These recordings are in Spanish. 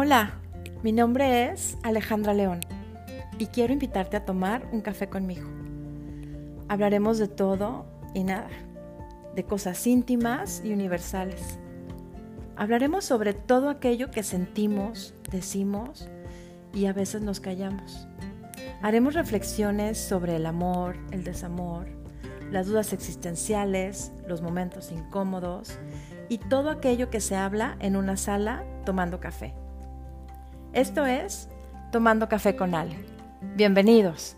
Hola, mi nombre es Alejandra León y quiero invitarte a tomar un café conmigo. Hablaremos de todo y nada, de cosas íntimas y universales. Hablaremos sobre todo aquello que sentimos, decimos y a veces nos callamos. Haremos reflexiones sobre el amor, el desamor, las dudas existenciales, los momentos incómodos y todo aquello que se habla en una sala tomando café. Esto es Tomando Café con Ale. Bienvenidos.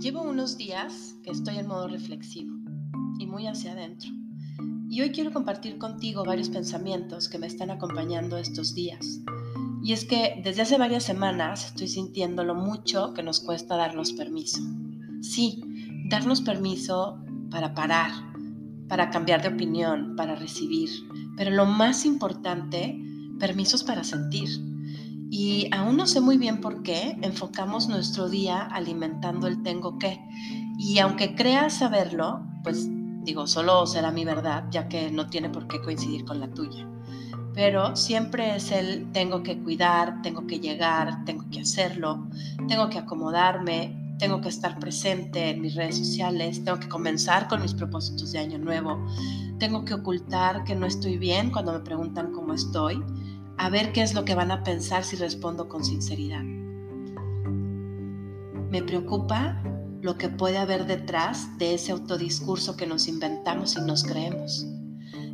Llevo unos días que estoy en modo reflexivo y muy hacia adentro. Y hoy quiero compartir contigo varios pensamientos que me están acompañando estos días. Y es que desde hace varias semanas estoy sintiendo lo mucho que nos cuesta darnos permiso. Sí, darnos permiso para parar, para cambiar de opinión, para recibir, pero lo más importante, permisos para sentir. Y aún no sé muy bien por qué enfocamos nuestro día alimentando el tengo que. Y aunque creas saberlo, pues digo, solo será mi verdad, ya que no tiene por qué coincidir con la tuya. Pero siempre es el tengo que cuidar, tengo que llegar, tengo que hacerlo, tengo que acomodarme, tengo que estar presente en mis redes sociales, tengo que comenzar con mis propósitos de año nuevo, tengo que ocultar que no estoy bien cuando me preguntan cómo estoy, a ver qué es lo que van a pensar si respondo con sinceridad. Me preocupa lo que puede haber detrás de ese autodiscurso que nos inventamos y nos creemos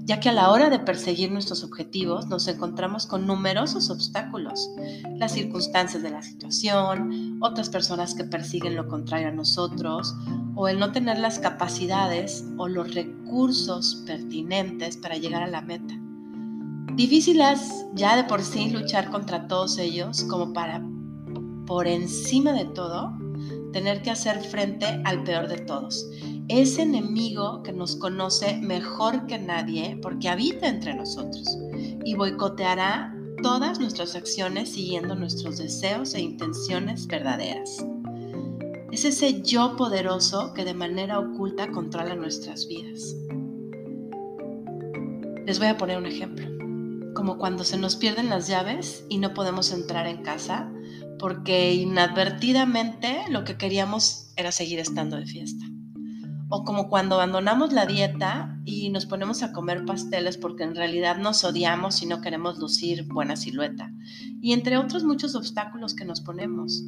ya que a la hora de perseguir nuestros objetivos nos encontramos con numerosos obstáculos, las circunstancias de la situación, otras personas que persiguen lo contrario a nosotros, o el no tener las capacidades o los recursos pertinentes para llegar a la meta. Difícil es ya de por sí luchar contra todos ellos como para, por encima de todo, tener que hacer frente al peor de todos, ese enemigo que nos conoce mejor que nadie porque habita entre nosotros y boicoteará todas nuestras acciones siguiendo nuestros deseos e intenciones verdaderas. Es ese yo poderoso que de manera oculta controla nuestras vidas. Les voy a poner un ejemplo, como cuando se nos pierden las llaves y no podemos entrar en casa porque inadvertidamente lo que queríamos era seguir estando de fiesta. O como cuando abandonamos la dieta y nos ponemos a comer pasteles porque en realidad nos odiamos y no queremos lucir buena silueta. Y entre otros muchos obstáculos que nos ponemos.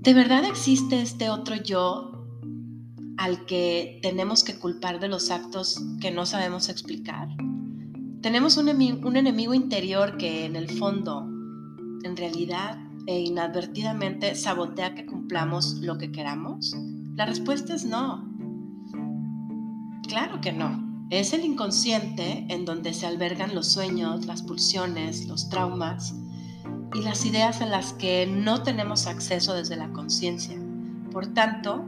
¿De verdad existe este otro yo al que tenemos que culpar de los actos que no sabemos explicar? Tenemos un, un enemigo interior que en el fondo, en realidad e inadvertidamente sabotea que cumplamos lo que queramos. La respuesta es no. Claro que no. Es el inconsciente en donde se albergan los sueños, las pulsiones, los traumas y las ideas a las que no tenemos acceso desde la conciencia. Por tanto,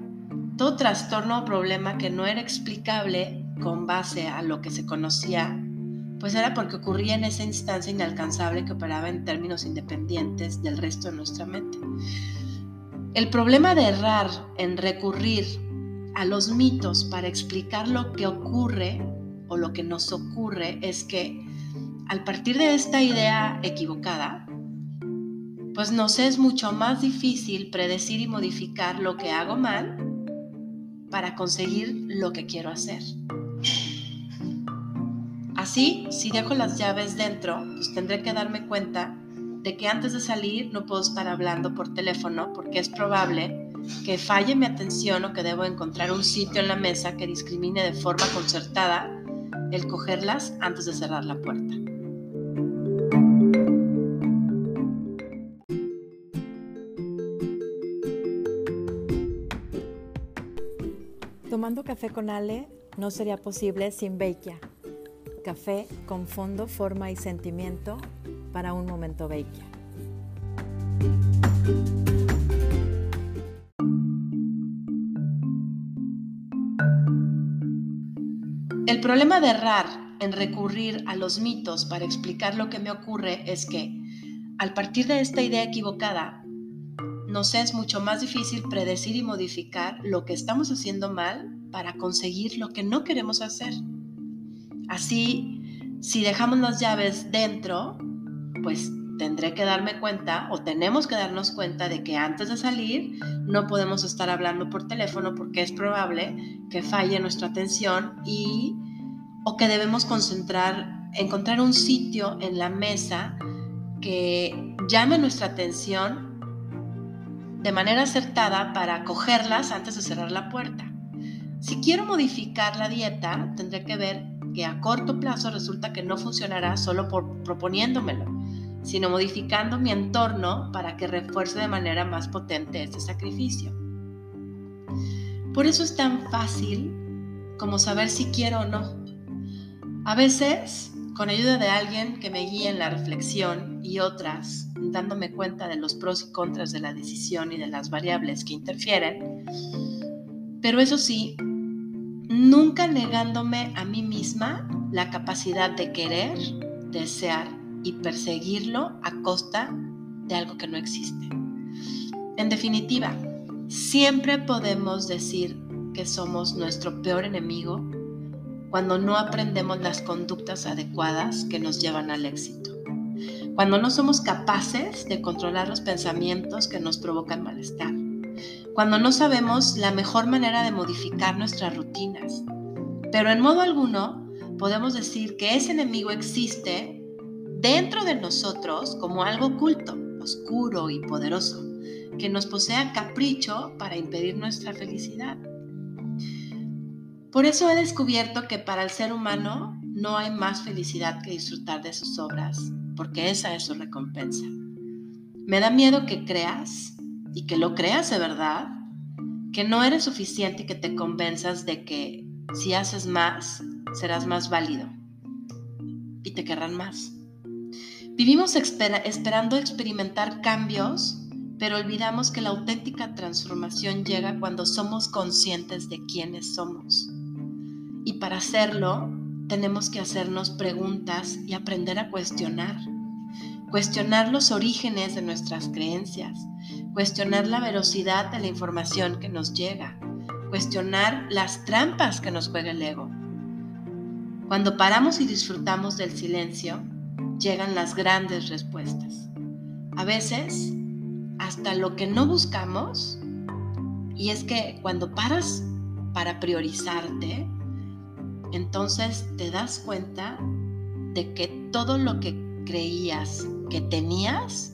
todo trastorno o problema que no era explicable con base a lo que se conocía, pues era porque ocurría en esa instancia inalcanzable que operaba en términos independientes del resto de nuestra mente. El problema de errar en recurrir a los mitos para explicar lo que ocurre o lo que nos ocurre es que al partir de esta idea equivocada, pues nos es mucho más difícil predecir y modificar lo que hago mal para conseguir lo que quiero hacer. Así, si dejo las llaves dentro, pues tendré que darme cuenta de que antes de salir no puedo estar hablando por teléfono porque es probable que falle mi atención o que debo encontrar un sitio en la mesa que discrimine de forma concertada el cogerlas antes de cerrar la puerta. Tomando café con Ale no sería posible sin Beikia. Café con fondo, forma y sentimiento para un momento Beikia. El problema de errar en recurrir a los mitos para explicar lo que me ocurre es que, al partir de esta idea equivocada, nos es mucho más difícil predecir y modificar lo que estamos haciendo mal para conseguir lo que no queremos hacer. Así, si dejamos las llaves dentro, pues tendré que darme cuenta o tenemos que darnos cuenta de que antes de salir no podemos estar hablando por teléfono porque es probable que falle nuestra atención y o que debemos concentrar, encontrar un sitio en la mesa que llame nuestra atención de manera acertada para cogerlas antes de cerrar la puerta. Si quiero modificar la dieta, tendré que ver que a corto plazo resulta que no funcionará solo proponiéndomelo, sino modificando mi entorno para que refuerce de manera más potente este sacrificio. Por eso es tan fácil como saber si quiero o no. A veces, con ayuda de alguien que me guíe en la reflexión y otras, dándome cuenta de los pros y contras de la decisión y de las variables que interfieren, pero eso sí, nunca negándome a mí misma la capacidad de querer, desear y perseguirlo a costa de algo que no existe. En definitiva, siempre podemos decir que somos nuestro peor enemigo cuando no aprendemos las conductas adecuadas que nos llevan al éxito. Cuando no somos capaces de controlar los pensamientos que nos provocan malestar. Cuando no sabemos la mejor manera de modificar nuestras rutinas. Pero en modo alguno podemos decir que ese enemigo existe dentro de nosotros como algo oculto, oscuro y poderoso, que nos posee a capricho para impedir nuestra felicidad. Por eso he descubierto que para el ser humano no hay más felicidad que disfrutar de sus obras, porque esa es su recompensa. Me da miedo que creas, y que lo creas de verdad, que no eres suficiente y que te convenzas de que si haces más, serás más válido y te querrán más. Vivimos esperando experimentar cambios, pero olvidamos que la auténtica transformación llega cuando somos conscientes de quiénes somos. Y para hacerlo, tenemos que hacernos preguntas y aprender a cuestionar. Cuestionar los orígenes de nuestras creencias, cuestionar la velocidad de la información que nos llega, cuestionar las trampas que nos juega el ego. Cuando paramos y disfrutamos del silencio, llegan las grandes respuestas. A veces, hasta lo que no buscamos, y es que cuando paras para priorizarte, entonces te das cuenta de que todo lo que creías que tenías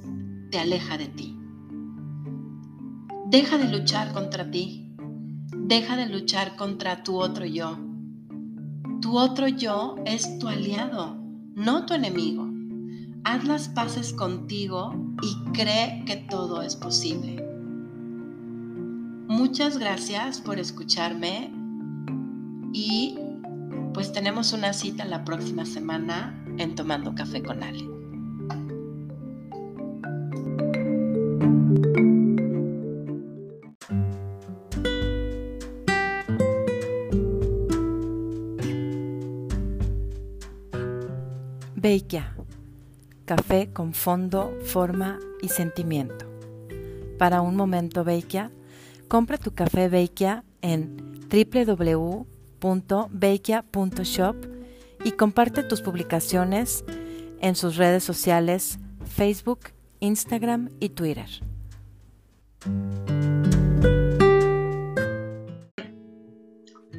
te aleja de ti. Deja de luchar contra ti. Deja de luchar contra tu otro yo. Tu otro yo es tu aliado, no tu enemigo haz las paces contigo y cree que todo es posible. Muchas gracias por escucharme y pues tenemos una cita la próxima semana en Tomando Café con Ale. Beikia café con fondo, forma y sentimiento. Para un momento Beikia, compra tu café Beikia en www.beikia.shop y comparte tus publicaciones en sus redes sociales Facebook, Instagram y Twitter.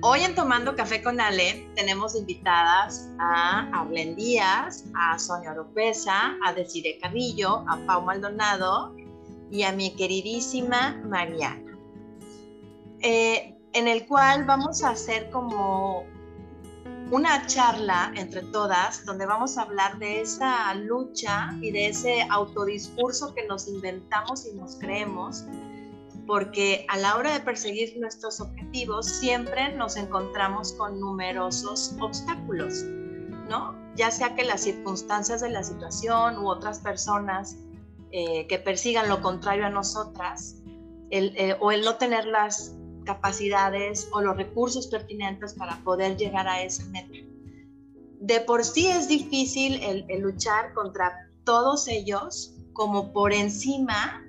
Hoy en Tomando Café con Ale tenemos invitadas a Arlen Díaz, a Sonia Oropesa, a Desiree Carrillo, a Pau Maldonado y a mi queridísima Mariana, eh, en el cual vamos a hacer como una charla entre todas donde vamos a hablar de esa lucha y de ese autodiscurso que nos inventamos y nos creemos porque a la hora de perseguir nuestros objetivos siempre nos encontramos con numerosos obstáculos, ¿no? Ya sea que las circunstancias de la situación u otras personas eh, que persigan lo contrario a nosotras, eh, o el no tener las capacidades o los recursos pertinentes para poder llegar a esa meta. De por sí es difícil el luchar contra todos ellos, como por encima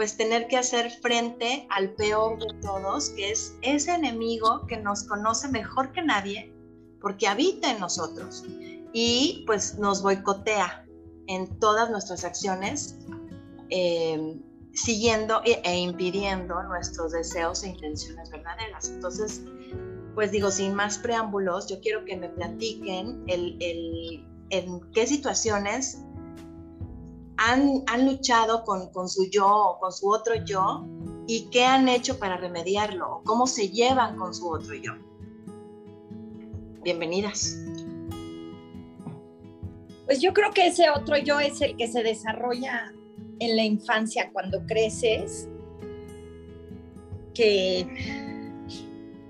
pues tener que hacer frente al peor de todos, que es ese enemigo que nos conoce mejor que nadie, porque habita en nosotros y pues nos boicotea en todas nuestras acciones, eh, siguiendo e, e, impidiendo nuestros deseos e intenciones verdaderas. Entonces, pues digo, sin más preámbulos, yo quiero que me platiquen el, el, en qué situaciones han, han luchado con, con, su yo con su otro yo y qué han hecho para remediarlo cómo se llevan con su otro yo. Bienvenidas. Pues yo creo que ese otro yo es el que se desarrolla en la infancia cuando creces, que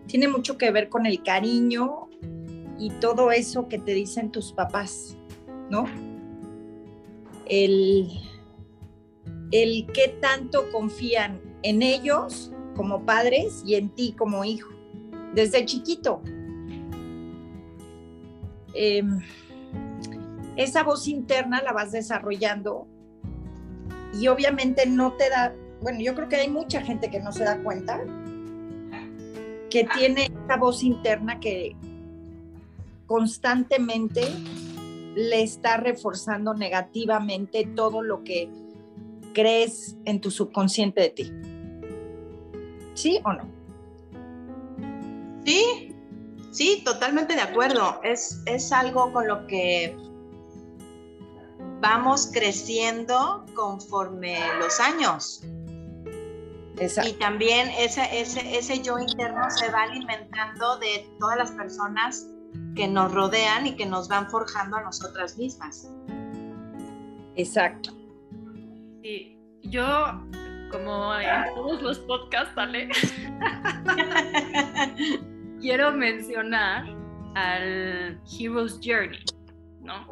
tiene mucho que ver con el cariño y todo eso que te dicen tus papás, ¿no? El, el qué tanto confían en ellos como padres y en ti como hijo, desde chiquito. Em, esa voz interna la vas desarrollando y obviamente no te da, bueno, yo creo que hay mucha gente que no se da cuenta que tiene esa voz interna que constantemente le está reforzando negativamente todo lo que crees en tu subconsciente de ti. ¿Sí o no? Sí, sí, totalmente de acuerdo. Es, es algo con lo que vamos creciendo conforme los años. Y también ese, ese, ese yo interno se va alimentando de todas las personas que nos rodean y que nos van forjando a nosotras mismas. Exacto. Sí, yo, como en todos los podcasts, ¿vale? quiero mencionar al Hero's Journey, ¿no?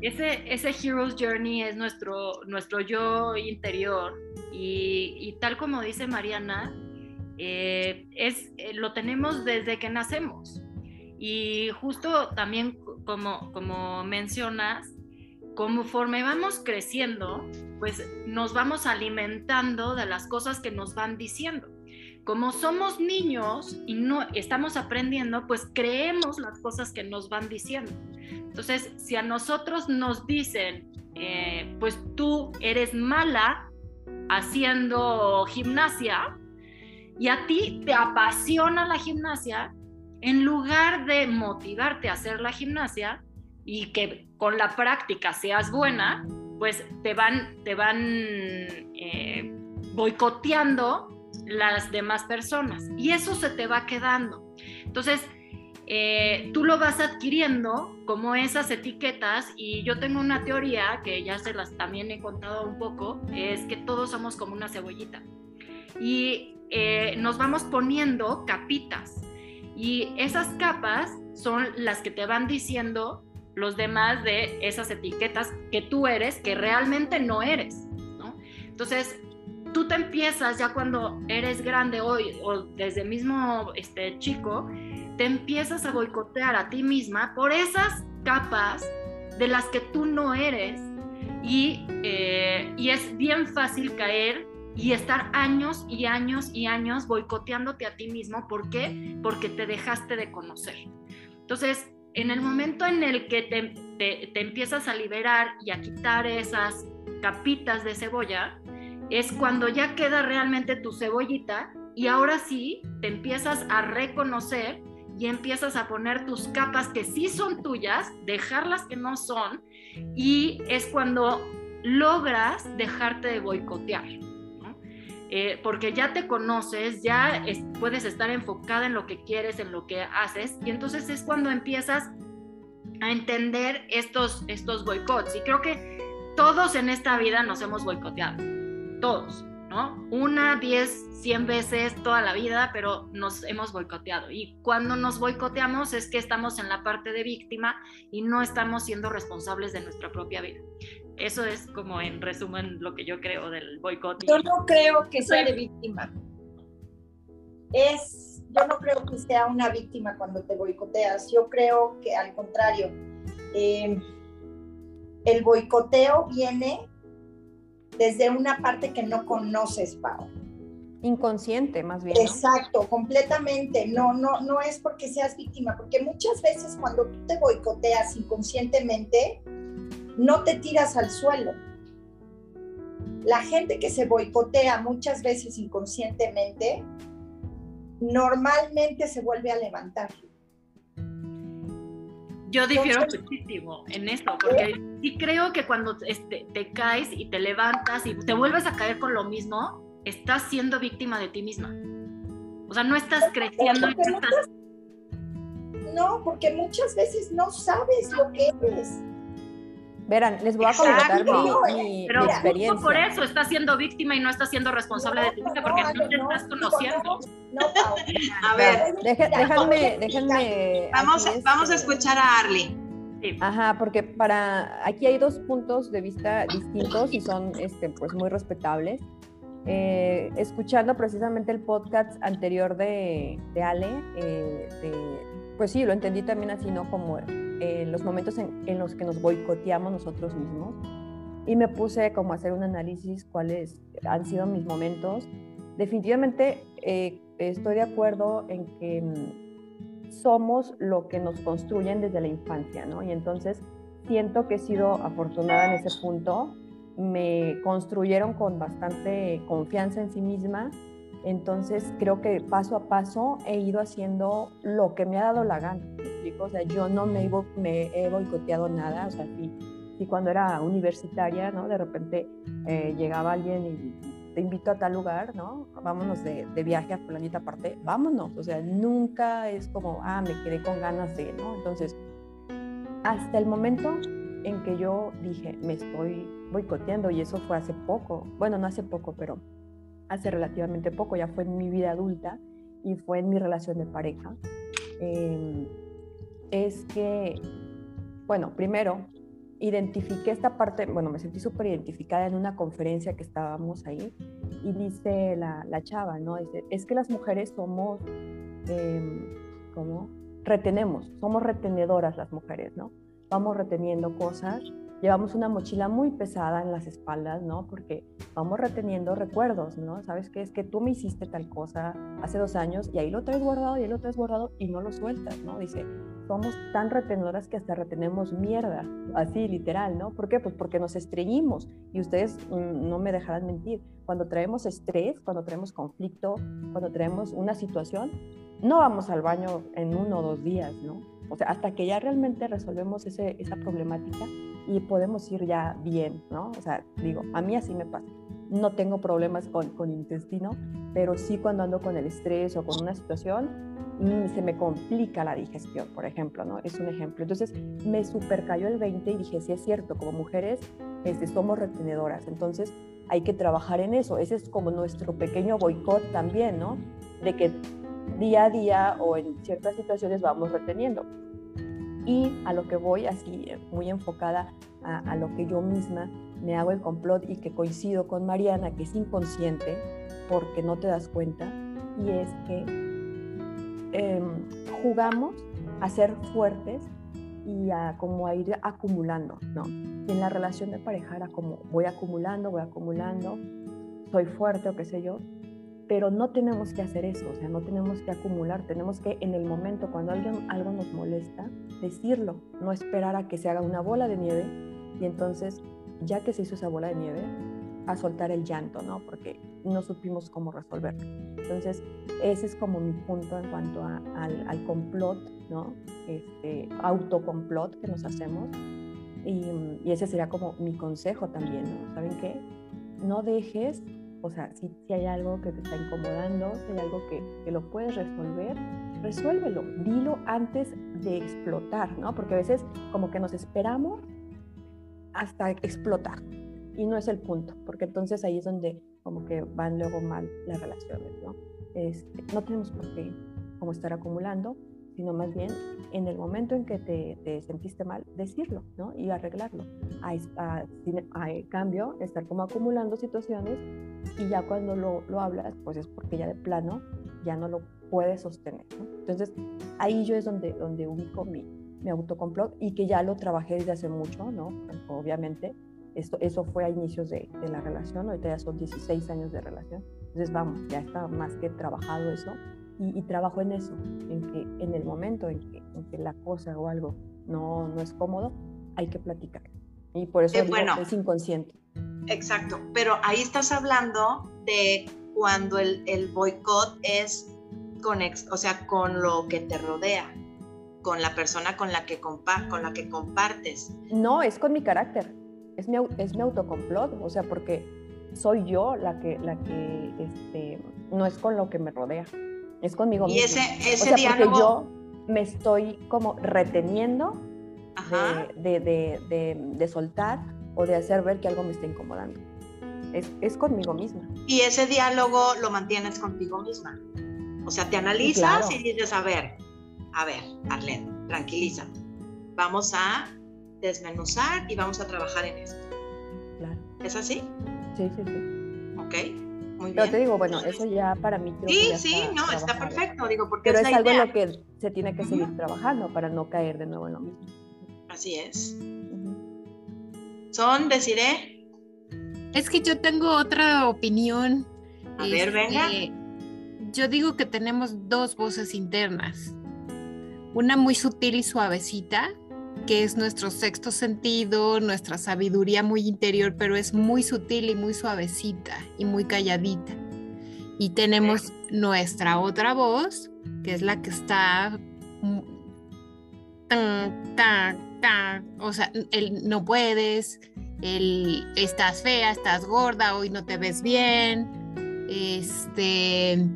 Ese, ese Hero's Journey es nuestro, nuestro yo interior y, tal como dice Mariana, eh, es, eh, lo tenemos desde que nacemos. Y justo también como, como mencionas, conforme vamos creciendo, pues nos vamos alimentando de las cosas que nos van diciendo. Como somos niños y no estamos aprendiendo, pues creemos las cosas que nos van diciendo. Entonces, si a nosotros nos dicen, eh, pues tú eres mala haciendo gimnasia y a ti te apasiona la gimnasia, en lugar de motivarte a hacer la gimnasia y que con la práctica seas buena, pues te van, te van eh, boicoteando las demás personas. Y eso se te va quedando. Entonces, eh, tú lo vas adquiriendo como esas etiquetas y yo tengo una teoría que ya se las también he contado un poco, es que todos somos como una cebollita. Y eh, nos vamos poniendo capitas y esas capas son las que te van diciendo los demás de esas etiquetas que tú eres, que realmente no eres, ¿no? Entonces, tú te empiezas ya cuando eres grande hoy o desde mismo este chico, te empiezas a boicotear a ti misma por esas capas de las que tú no eres y, eh, y es bien fácil caer y estar años y años y años boicoteándote a ti mismo. ¿Por qué? Porque te dejaste de conocer. Entonces, en el momento en el que te, te, te empiezas a liberar y a quitar esas capitas de cebolla, es cuando ya queda realmente tu cebollita y ahora sí te empiezas a reconocer y empiezas a poner tus capas que sí son tuyas, dejar que no son, y es cuando logras dejarte de boicotear. Eh, porque ya te conoces, ya puedes estar enfocada en lo que quieres, en lo que haces, y entonces es cuando empiezas a entender estos, estos boicots. Y creo que todos en esta vida nos hemos boicoteado, todos. Una, diez, cien veces toda la vida, pero nos hemos boicoteado. Y cuando nos boicoteamos es que estamos en la parte de víctima y no estamos siendo responsables de nuestra propia vida. Eso es como en resumen lo que yo creo del boicot. Yo no creo que sea de víctima. Es, yo no creo que sea una víctima cuando te boicoteas. Yo creo que al contrario, eh, el boicoteo viene desde una parte que no conoces, Pau. Inconsciente, más bien. Exacto, completamente. No, no, no es porque seas víctima, porque muchas veces cuando tú te boicoteas inconscientemente, no te tiras al suelo. La gente que se boicotea muchas veces inconscientemente, normalmente se vuelve a levantar. Yo difiero muchísimo en esto, porque sí creo que cuando este, te caes y te levantas y te vuelves a caer con lo mismo, estás siendo víctima de ti misma. O sea, no estás creciendo. No, porque muchas veces no sabes lo que eres. Verán, les voy a comentar mi, Pero experiencia. por eso estás siendo víctima y no estás siendo responsable de ti misma, porque no, te estás conociendo. No, a ver, déjenme, déjenme. Vamos, vamos a escuchar a Arly. Ajá, porque para aquí hay dos puntos de vista distintos y son este, pues muy respetables. Eh, escuchando precisamente el podcast anterior de, de Ale, eh, pues sí, lo entendí también así, ¿no? Como eh, los momentos en, los que nos boicoteamos nosotros mismos. Y me puse como a hacer un análisis cuáles han sido mis momentos. Definitivamente estoy de acuerdo en que mm, somos lo que nos construyen desde la infancia, ¿no? Y entonces siento que he sido afortunada en ese punto me construyeron con bastante confianza en sí misma. Entonces creo que paso a paso he ido haciendo lo que me ha dado la gana. O sea, yo no me, he boicoteado nada. O sea, si, cuando era universitaria, ¿no? De repente eh, llegaba alguien y te invito a tal lugar, ¿no? Vámonos de, viaje a planeta aparte, vámonos. O sea, nunca es como, ah, me quedé con ganas de, ¿no? Entonces, hasta el momento en que yo dije, me estoy boicoteando y eso fue hace poco, bueno, no hace poco, pero hace relativamente poco, ya fue en mi vida adulta y fue en mi relación de pareja, em, es que, bueno, primero, identifiqué esta parte, bueno, me sentí súper identificada en una conferencia que estábamos ahí y dice la, la chava, ¿no? Dice, es que las mujeres somos, eh, ¿cómo? Retenemos, somos retenedoras las mujeres, ¿no? vamos reteniendo cosas, llevamos una mochila muy pesada en las espaldas, ¿no? Porque vamos reteniendo recuerdos, ¿no? Sabes que es que tú me hiciste tal cosa hace dos años y ahí lo traes guardado y ahí lo traes guardado y no lo sueltas, ¿no? Dice, somos tan retenedoras que hasta retenemos mierda, así literal, ¿no? ¿Por qué? Pues porque nos estreñimos y ustedes mm, no me dejarán mentir. Cuando traemos estrés, cuando traemos conflicto, cuando traemos una situación, no vamos al baño en uno o dos días, ¿no? O sea, hasta que ya realmente resolvemos ese, esa problemática y podemos ir ya bien, ¿no? O sea, digo, a mí así me pasa. No tengo problemas con, con intestino, pero sí cuando ando con el estrés o con una situación, mm, se me complica la digestión, por ejemplo, ¿no? Es un ejemplo. Entonces, me super cayó el 20 y dije, sí es cierto, como mujeres este, somos retenedoras, entonces hay que trabajar en eso. Ese es como nuestro pequeño boicot también, ¿no? De que día a día o en ciertas situaciones vamos reteniendo. Y a lo que voy, así muy enfocada a, lo que yo misma me hago el complot y que coincido con Mariana, que es inconsciente porque no te das cuenta, y es que em, jugamos a ser fuertes y a como a ir acumulando, ¿no? Y en la relación de pareja era como voy acumulando, voy acumulando, soy fuerte o qué sé yo, pero no tenemos que hacer eso, o sea, no tenemos que acumular, tenemos que en el momento cuando alguien, algo nos molesta, decirlo, no esperar a que se haga una bola de nieve y entonces, ya que se hizo esa bola de nieve, a soltar el llanto, ¿no? Porque no supimos cómo resolverlo. Entonces, ese es como mi punto en cuanto al, al, complot, ¿no? Este autocomplot que nos hacemos. Y, y ese sería como mi consejo también, ¿no? ¿Saben qué? No dejes o sea, si, si, hay algo que te está incomodando, si hay algo que, que, lo puedes resolver, resuélvelo. Dilo antes de explotar, ¿no? Porque a veces como que nos esperamos hasta explotar. Y no es el punto, porque entonces ahí es donde como que van luego mal las relaciones, ¿no? Este, no tenemos por qué como estar acumulando, sino más bien en el momento en que te, te sentiste mal, decirlo, ¿no? Y arreglarlo. A, a, a, cambio, estar como acumulando situaciones y ya cuando lo, lo, hablas, pues es porque ya de plano ya no lo puedes sostener. ¿no? Entonces, ahí yo es donde, donde ubico mi, mi autocomplot y que ya lo trabajé desde hace mucho, ¿no? Obviamente, Esto, eso fue a inicios de, de la relación, ahorita ya son 16 años de relación. Entonces, vamos, ya está más que trabajado eso y, y trabajo en eso, en que en el momento en que, en que la cosa o algo no, no es cómodo, hay que platicar. Y por eso Eh, digo, bueno. es inconsciente. Exacto, pero ahí estás hablando de cuando el, el boicot es con, ex- o sea, con lo que te rodea, con la persona con la que, compa con la que compartes. No, es con mi carácter, es mi, es mi autocomplot, o sea, porque soy yo la que, la que este, no es con lo que me rodea, es conmigo Y misma. ese, o ese sea, porque yo me estoy como reteniendo de, de, de, soltar o de hacer ver que algo me está incomodando. Es, es conmigo misma. Y ese diálogo lo mantienes contigo misma. O sea, te analizas claro. y dices, a ver, a ver, Arlene, tranquiliza. Vamos a desmenuzar y vamos a trabajar en esto. Claro. ¿Es así? Sí, sí, sí. ¿Ok? Muy Pero te digo, bueno, eso ya para mí creo que Sí, ya sí, no, está perfecto, digo, porque Pero es es la algo en lo que se tiene que seguir trabajando para no caer de nuevo en lo mismo. Así es. Son, deciré, Es que yo tengo otra opinión. A ver, venga. Yo digo que tenemos dos voces internas. Una muy sutil y suavecita, que es nuestro sexto sentido, nuestra sabiduría muy interior, pero es muy sutil y muy suavecita y muy calladita. Y tenemos nuestra otra voz, que es la que está tan, tan, tan, o sea, el no puedes, el estás fea, estás gorda, hoy no te ves bien. Este.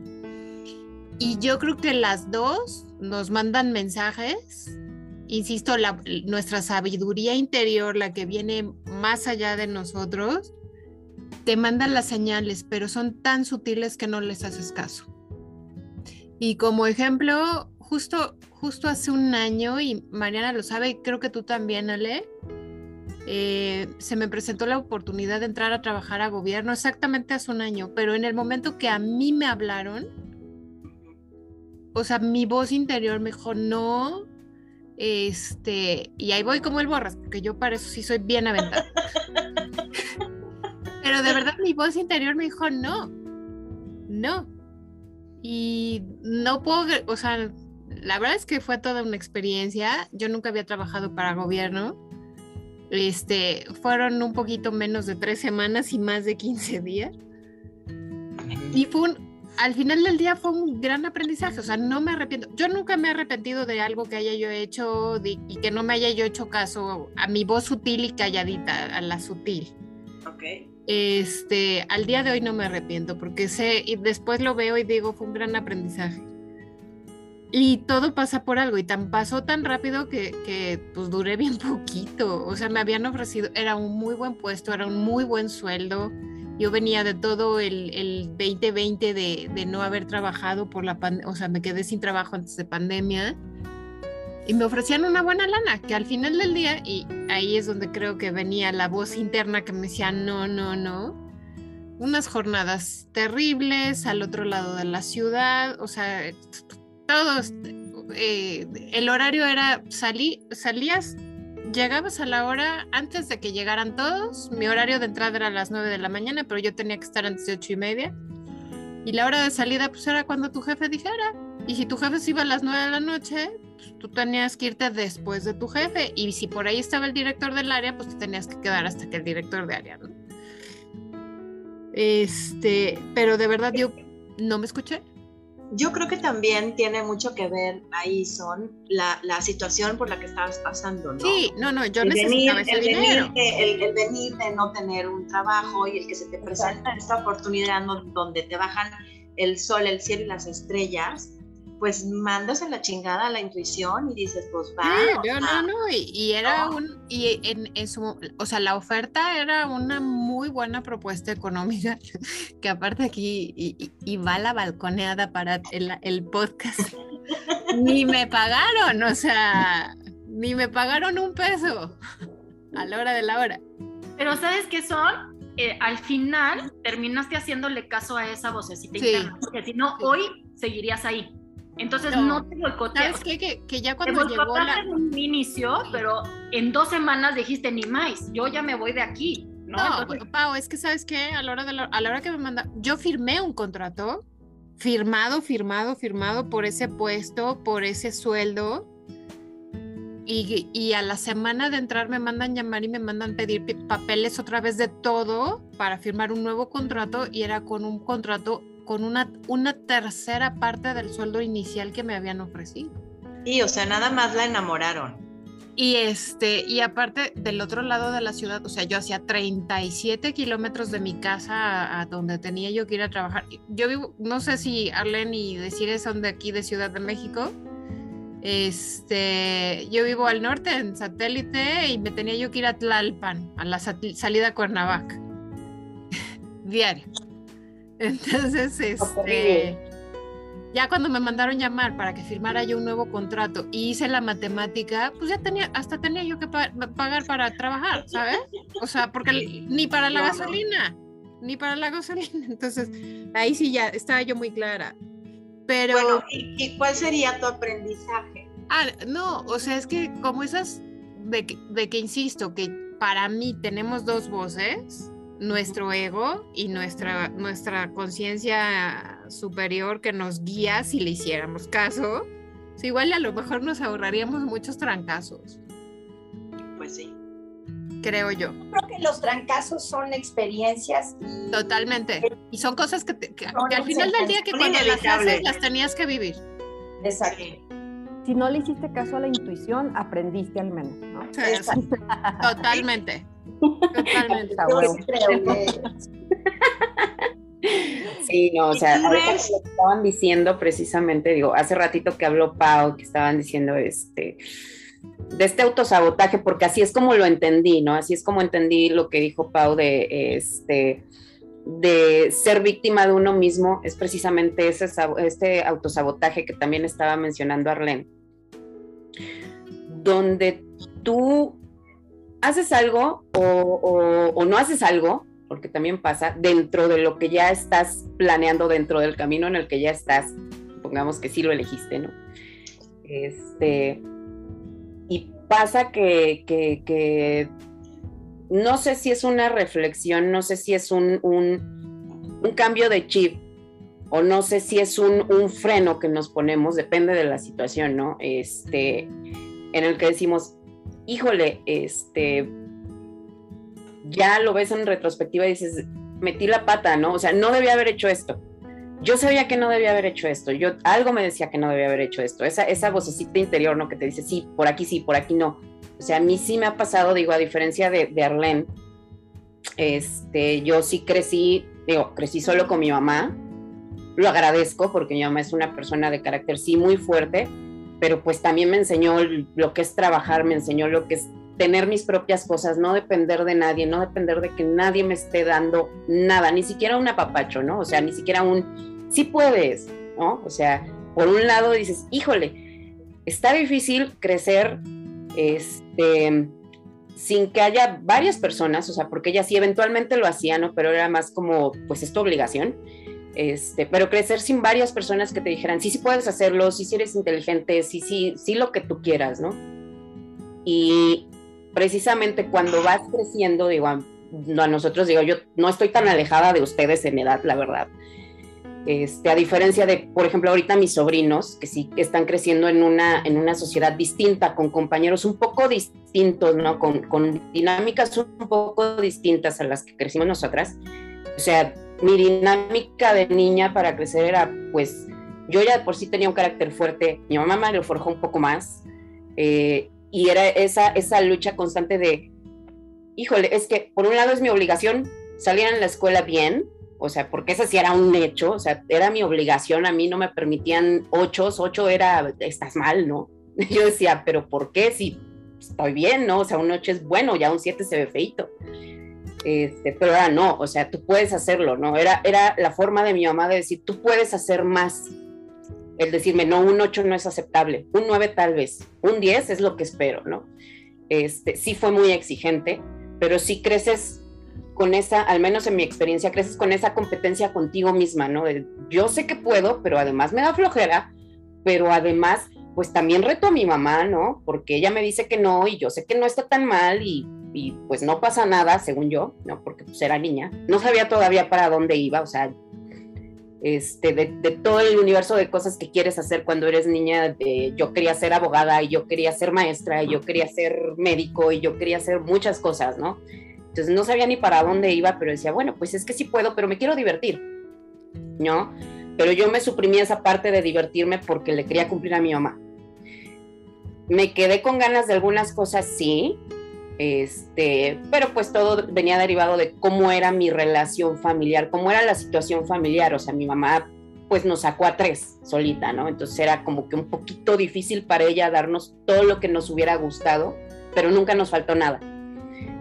Y yo creo que las dos nos mandan mensajes. Insisto, nuestra sabiduría interior, la que viene más allá de nosotros, te mandan las señales, pero son tan sutiles que no les haces caso. Y como ejemplo, justo, justo hace un año, y Mariana lo sabe, creo que tú también, Ale, eh, se me presentó la oportunidad de entrar a trabajar a gobierno exactamente hace un año, pero en el momento que a mí me hablaron, o sea, mi voz interior me dijo, no, este, y ahí voy como el borras, porque yo para eso sí soy bien aventada. pero de verdad mi voz interior me dijo, no, no. Y no puedo, o sea, la verdad es que fue toda una experiencia. Yo nunca había trabajado para gobierno. Este, fueron un poquito menos de tres semanas y más de 15 días. Y fue un, al final del día fue un gran aprendizaje, o sea, no me arrepiento. Yo nunca me he arrepentido de algo que haya yo hecho de- y que no me haya yo hecho caso a mi voz sutil y calladita, a la sutil. ok. Este, al día de hoy no me arrepiento porque sé y después lo veo y digo, fue un gran aprendizaje. Y todo pasa por algo y tan pasó tan rápido que, que pues duré bien poquito. O sea, me habían ofrecido, era un muy buen puesto, era un muy buen sueldo. Yo venía de todo el, el 2020 de, de no haber trabajado por la pandemia, o sea, me quedé sin trabajo antes de pandemia. Y me ofrecían una buena lana, que al final del día, y ahí es donde creo que venía la voz interna que me decía, no, no, no. Unas jornadas terribles al otro lado de la ciudad, o sea, todos, eh, el horario era, salí, salías, llegabas a la hora antes de que llegaran todos, mi horario de entrada era a las 9 de la mañana, pero yo tenía que estar antes de ocho y media. Y la hora de salida, pues era cuando tu jefe dijera. Y si tu jefe se iba a las 9 de la noche, pues, tú tenías que irte después de tu jefe. Y si por ahí estaba el director del área, pues te tenías que quedar hasta que el director de área, ¿no? Este, pero de verdad yo no me escuché. Yo creo que también tiene mucho que ver ahí, son la, la situación por la que estabas pasando, ¿no? Sí, no, no, yo el venir, necesitaba ese el, dinero. venir de, el, el venir de no tener un trabajo y el que se te presenta esta oportunidad no- donde te bajan el sol, el cielo y las estrellas, pues mandas a la chingada a la intuición y dices, pues va. Sí, o yo sea, no, no, y, y era ¿no? un, y en, en su, o sea, la oferta era una muy buena propuesta económica, que aparte aquí, y, y- y va la balconeada para el, el podcast, ni me pagaron, o sea, ni me pagaron un peso a la hora de la hora. Pero ¿sabes qué son? Eh, al final terminaste haciéndole caso a esa vocecita Sí. interna, porque si no, Sí. hoy seguirías ahí. Entonces No. no, te boicoteas. ¿Sabes qué? Que, que ya Te cuando llegó boicoteaste la... en un inicio, pero en dos semanas dijiste ni más, yo ya me voy de aquí. ¿no? No, Entonces, Pau, es que sabes qué, a la hora de la- a la hora que me manda, yo firmé un contrato, firmado, firmado, firmado por ese puesto, por ese sueldo. Y, y a la semana de entrar me mandan llamar y me mandan pedir papeles otra vez de todo para firmar un nuevo contrato y era con un contrato con una, una tercera parte del sueldo inicial que me habían ofrecido. Y, o sea, nada más la enamoraron. Y este, y aparte del otro lado de la ciudad, o sea, yo hacía 37 kilómetros de mi casa a, a donde tenía yo que ir a trabajar. Yo vivo, no sé si Arlen y Desire son de aquí, de Ciudad de México. Este, yo vivo al norte, en satélite, y me tenía yo que ir a Tlalpan, a la salida a Cuernavaca. Diario. Entonces, este, ya cuando me mandaron llamar para que firmara yo un nuevo contrato y hice la matemática, pues ya tenía, hasta tenía yo que pa- pagar para trabajar, ¿sabes? O sea, porque ni para la gasolina, ni para la gasolina. Entonces, ahí sí ya estaba yo muy clara. Pero, Bueno, ¿y, y cuál sería tu aprendizaje? ah, no, o sea, es que como esas, de que, de que insisto, que para mí tenemos dos voces, nuestro ego y nuestra, nuestra conciencia superior que nos guía si le hiciéramos caso, pues igual a lo mejor nos ahorraríamos muchos trancazos, Pues sí. creo yo. Creo que los trancazos son experiencias y Totalmente. Y son cosas que, te- que- Son que al final del día que cuando las haces las tenías que vivir. Exacto. Sí. Si no le hiciste caso a la intuición, aprendiste al menos, ¿no? Totalmente. Totalmente. Sí no, o ¿Y sea, ahorita ves? que lo estaban diciendo precisamente, digo, hace ratito que habló Pau, que estaban diciendo este de este autosabotaje, porque así es como lo entendí, ¿no? Así es como entendí lo que dijo Pau de este de ser víctima de uno mismo, es precisamente ese este autosabotaje que también estaba mencionando Arlene, donde tú haces algo o, no haces algo, porque también pasa, dentro de lo que ya estás planeando, dentro del camino en el que ya estás, pongamos que sí lo elegiste, ¿no? Este, y pasa que, no sé si es una reflexión, no sé si es un, un- un cambio de chip, o no sé si es un, un freno que nos ponemos, depende de la situación, ¿no? Este, en el que decimos, híjole, este, ya lo ves en retrospectiva y dices, metí la pata, ¿no? O sea, no debía haber hecho esto. Yo sabía que no debía haber hecho esto. Yo algo me decía que no debía haber hecho esto. Esa, esa vocecita interior, ¿no? Que te dice, sí, por aquí sí, por aquí no. O sea, a mí sí me ha pasado, digo, a diferencia de, de este, yo sí crecí, digo, crecí solo con mi mamá. Lo agradezco porque mi mamá es una persona de carácter sí muy fuerte, pero pues también me enseñó lo que es trabajar, me enseñó lo que es tener mis propias cosas, no depender de nadie, no depender de que nadie me esté dando nada, ni siquiera un apapacho, ¿no? O sea, ni siquiera un, sí puedes, ¿no? O sea, por un lado dices, híjole, está difícil crecer, este, sin que haya varias personas, o sea, porque ella sí eventualmente lo hacía, ¿no? Pero era más como, pues es tu obligación. Este, pero crecer sin varias personas que te dijeran, sí, sí puedes hacerlo, sí, sí eres inteligente, sí, sí, sí lo que tú quieras, ¿no? Y precisamente cuando vas creciendo, digo, a, a nosotros, digo, yo no estoy tan alejada de ustedes en edad, la verdad. Este, a diferencia de, por ejemplo, ahorita mis sobrinos, que sí están creciendo en una, en una sociedad distinta, con compañeros un poco distintos, ¿no? Con, con dinámicas un poco distintas a las que crecimos nosotras. O sea, mi dinámica de niña para crecer era, pues, yo ya por sí tenía un carácter fuerte, mi mamá me lo forjó un poco más, eh, y era esa, esa lucha constante de, híjole, es que por un lado es mi obligación salir en la escuela bien, o sea, porque ese sí era un hecho, o sea, era mi obligación, a mí no me permitían ocho, ocho era, estás mal, ¿no? Yo decía, pero ¿por qué? Si estoy bien, ¿no? O sea, un ocho es bueno, ya un siete se ve feito. Este, pero ahora no, o sea, tú puedes hacerlo, ¿no? Era, era la forma de mi mamá de decir, tú puedes hacer más. El decirme, no, un 8 no es aceptable, un 9 tal vez, un 10 es lo que espero, ¿no? Este, sí fue muy exigente, pero sí creces con esa, al menos en mi experiencia, creces con esa competencia contigo misma, ¿no? Yo sé que puedo, pero además me da flojera, pero además, pues también reto a mi mamá, ¿no? Porque ella me dice que no y yo sé que no está tan mal y, y pues no pasa nada, según yo, ¿no? Porque pues era niña. No sabía todavía para dónde iba, o sea, este, de, todo el universo de cosas que quieres hacer cuando eres niña. yo quería ser abogada y yo quería ser maestra y yo quería ser médico y yo quería hacer muchas cosas, ¿no? Entonces no sabía ni para dónde iba, pero decía, bueno, pues es que sí puedo, pero me quiero divertir, ¿no? Pero yo me suprimí esa parte de divertirme porque le quería cumplir a mi mamá. Me quedé con ganas de algunas cosas, sí, este, pero pues todo venía derivado de cómo era mi relación familiar, cómo era la situación familiar, o sea, mi mamá pues nos sacó a tres solita, ¿no? Entonces era como que un poquito difícil para ella darnos todo lo que nos hubiera gustado, pero nunca nos faltó nada.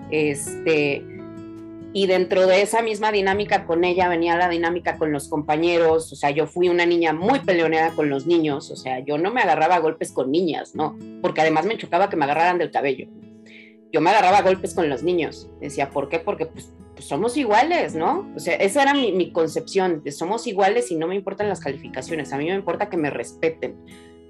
Este, y dentro de esa misma dinámica con ella venía la dinámica con los compañeros, o sea, yo fui una niña muy peleonera con los niños, o sea, yo no me agarraba a golpes con niñas, ¿no? Porque además me chocaba que me agarraran del cabello yo me agarraba golpes con los niños. Decía, ¿por qué? Porque pues, pues somos iguales, ¿no? O sea, esa era mi, concepción, de somos iguales y no me importan las calificaciones, a mí me importa que me respeten,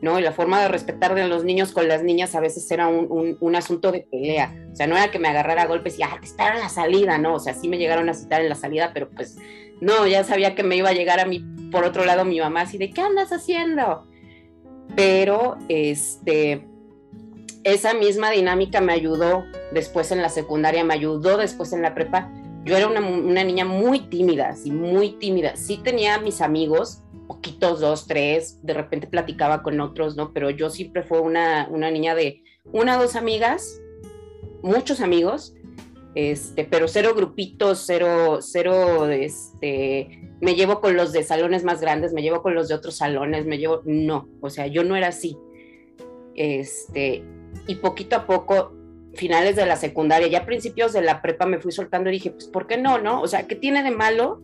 ¿no? Y la forma de respetar de los niños con las niñas a veces era un, asunto de pelea, o sea, no era que me agarrara golpes y, ah, te espero en la salida, ¿no? O sea, sí me llegaron a citar en la salida, pero pues no, ya sabía que me iba a llegar a mí, por otro lado, mi mamá así de, ¿qué andas haciendo? Pero, este esa misma dinámica me ayudó después en la secundaria, me ayudó después en la prepa. Yo era una, niña muy tímida, sí, muy tímida. Sí tenía mis amigos, poquitos, dos, tres, de repente platicaba con otros, ¿no? Pero yo siempre fue una, una niña de una, dos amigas, muchos amigos, este, pero cero grupitos, cero, cero, este, me llevo con los de salones más grandes, me llevo con los de otros salones, me llevo, no, o sea, yo no era así. Este, y poquito a poco, finales de la secundaria, ya principios de la prepa me fui soltando y dije, pues, ¿por qué no, no? O sea, ¿qué tiene de malo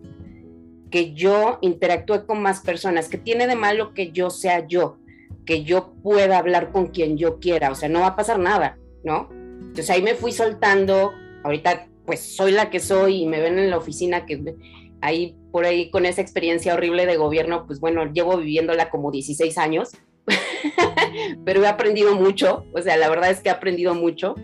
que yo interactúe con más personas? ¿Qué tiene de malo que yo sea yo? Que yo pueda hablar con quien yo quiera, o sea, no va a pasar nada, ¿no? Entonces ahí me fui soltando, ahorita pues soy la que soy y me ven en la oficina que ahí por ahí con esa experiencia horrible de gobierno, pues bueno, llevo viviéndola como 16 años, pero he aprendido mucho, o sea, la verdad es que he aprendido mucho,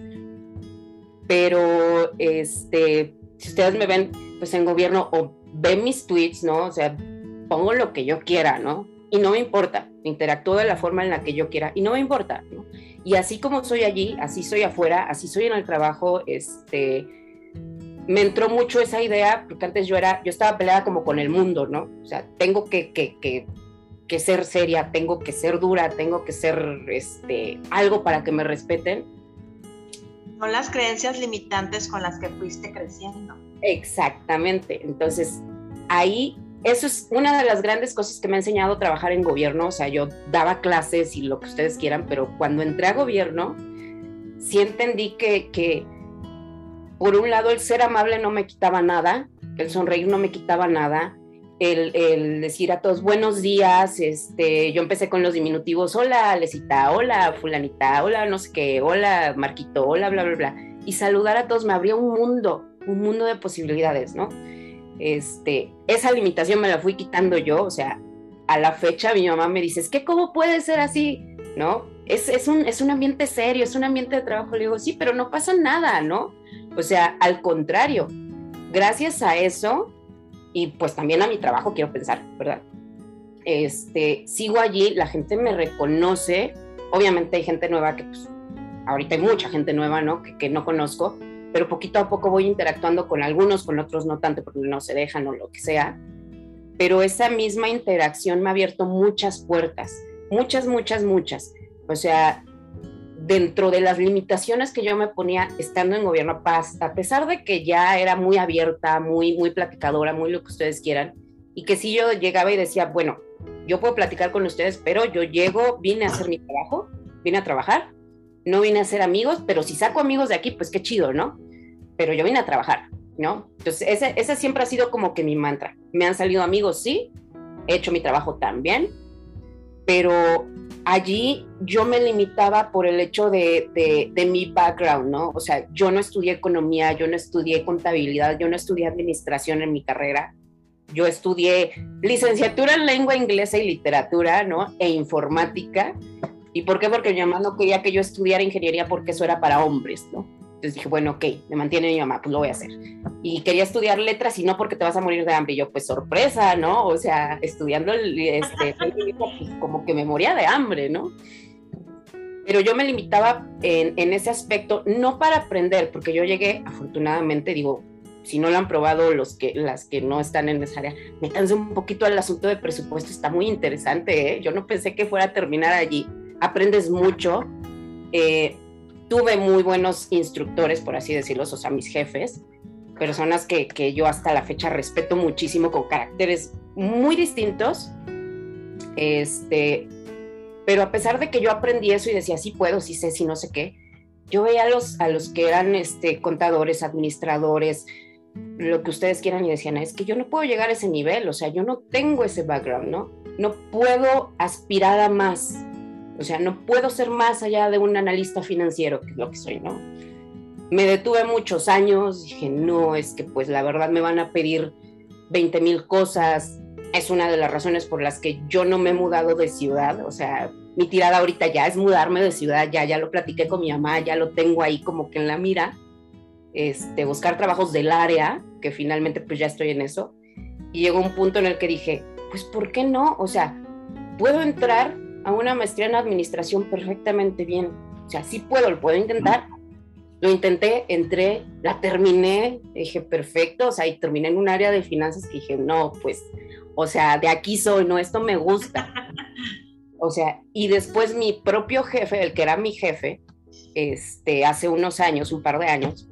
pero este, si ustedes me ven pues en gobierno o ven mis tweets, ¿no? O sea, pongo lo que yo quiera, ¿no? Y no me importa, interactúo de la forma en la que yo quiera y no me importa, ¿no? Y así como soy allí, así soy afuera, así soy en el trabajo, este, me entró mucho esa idea, porque antes yo era, yo estaba peleada como con el mundo, ¿no? O sea, tengo que, que, que que ser seria, tengo que ser dura, tengo que ser este, algo para que me respeten. Son las creencias limitantes con las que fuiste creciendo. Exactamente. Entonces, ahí, eso es una de las grandes cosas que me ha enseñado a trabajar en gobierno. O sea, yo daba clases y lo que ustedes quieran, pero cuando entré a gobierno, sí entendí que, que por un lado, el ser amable no me quitaba nada, el sonreír no me quitaba nada, el, decir a todos buenos días, este, yo empecé con los diminutivos, hola Lesita, hola fulanita, hola no sé qué, hola Marquito, hola bla, bla, bla, y saludar a todos me abría un mundo, un mundo de posibilidades, ¿no? Este, esa limitación me la fui quitando yo, o sea, a la fecha mi mamá me dice, es que cómo puede ser así, ¿no? Es, es, un, es un ambiente serio, es un ambiente de trabajo, le digo, sí, pero no pasa nada, ¿no? O sea, al contrario, gracias a eso, y pues también a mi trabajo quiero pensar, ¿verdad? Este, sigo allí, la gente me reconoce, obviamente hay gente nueva que pues, ahorita hay mucha gente nueva, ¿no? Que, que no conozco, pero poquito a poco voy interactuando con algunos, con otros no tanto porque no se dejan o lo que sea, pero esa misma interacción me ha abierto muchas puertas, muchas, muchas, muchas. O sea, dentro de las limitaciones que yo me ponía estando en Gobierno a pesar de que ya era muy abierta, muy, muy platicadora, muy lo que ustedes quieran, y que si yo llegaba y decía, bueno, yo puedo platicar con ustedes, pero yo llego, vine a hacer mi trabajo, vine a trabajar, no vine a ser amigos, pero si saco amigos de aquí, pues qué chido, ¿no? Pero yo vine a trabajar, ¿no? Entonces, ese, ese siempre ha sido como que mi mantra. Me han salido amigos, sí, he hecho mi trabajo también, pero allí yo me limitaba por el hecho de, de, mi background, ¿no? O sea, yo no estudié economía, yo no estudié contabilidad, yo no estudié administración en mi carrera. Yo estudié licenciatura en lengua inglesa y literatura, ¿no? E informática. ¿Y por qué? Porque mi mamá no quería que yo estudiara ingeniería porque eso era para hombres, ¿no? Entonces dije, bueno, ok, me mantiene mi mamá, pues lo voy a hacer. Y quería estudiar letras y no porque te vas a morir de hambre. Y yo, pues sorpresa, ¿no? O sea, estudiando el, este, pues, como que me moría de hambre, ¿no? Pero yo me limitaba en, en ese aspecto, no para aprender, porque yo llegué, afortunadamente, digo, si no lo han probado los que, las que no están en esa área, métanse un poquito al asunto de presupuesto, está muy interesante, ¿eh? yo no pensé que fuera a terminar allí, aprendes mucho, eh, tuve muy buenos instructores, por así decirlo, o sea, mis jefes, personas que, que, yo hasta la fecha respeto muchísimo, con caracteres muy distintos. Este, pero a pesar de que yo aprendí eso y decía, sí puedo, sí sé, sí no sé qué, yo veía a los, a los que eran este, contadores, administradores, lo que ustedes quieran y decían, es que yo no puedo llegar a ese nivel, o sea, yo no tengo ese background, ¿no? No puedo aspirar a más. O sea, no puedo ser más allá de un analista financiero, que es lo que soy, ¿no? Me detuve muchos años, dije, no, es que pues la verdad me van a pedir 20 mil cosas. Es una de las razones por las que yo no me he mudado de ciudad. O sea, mi tirada ahorita ya es mudarme de ciudad, ya, ya lo platiqué con mi mamá, ya lo tengo ahí como que en la mira. Este, buscar trabajos del área, que finalmente pues ya estoy en eso. Y llegó un punto en el que dije, pues ¿por qué no? O sea, puedo entrar a una maestría en administración perfectamente bien. O sea, sí puedo, lo puedo intentar. Lo intenté, entré, la terminé, dije, perfecto, o sea, y terminé en un área de finanzas que dije, no, pues, o sea, de aquí soy, no, esto me gusta. O sea, y después mi propio jefe, el que era mi jefe, este, hace unos años, un par de años,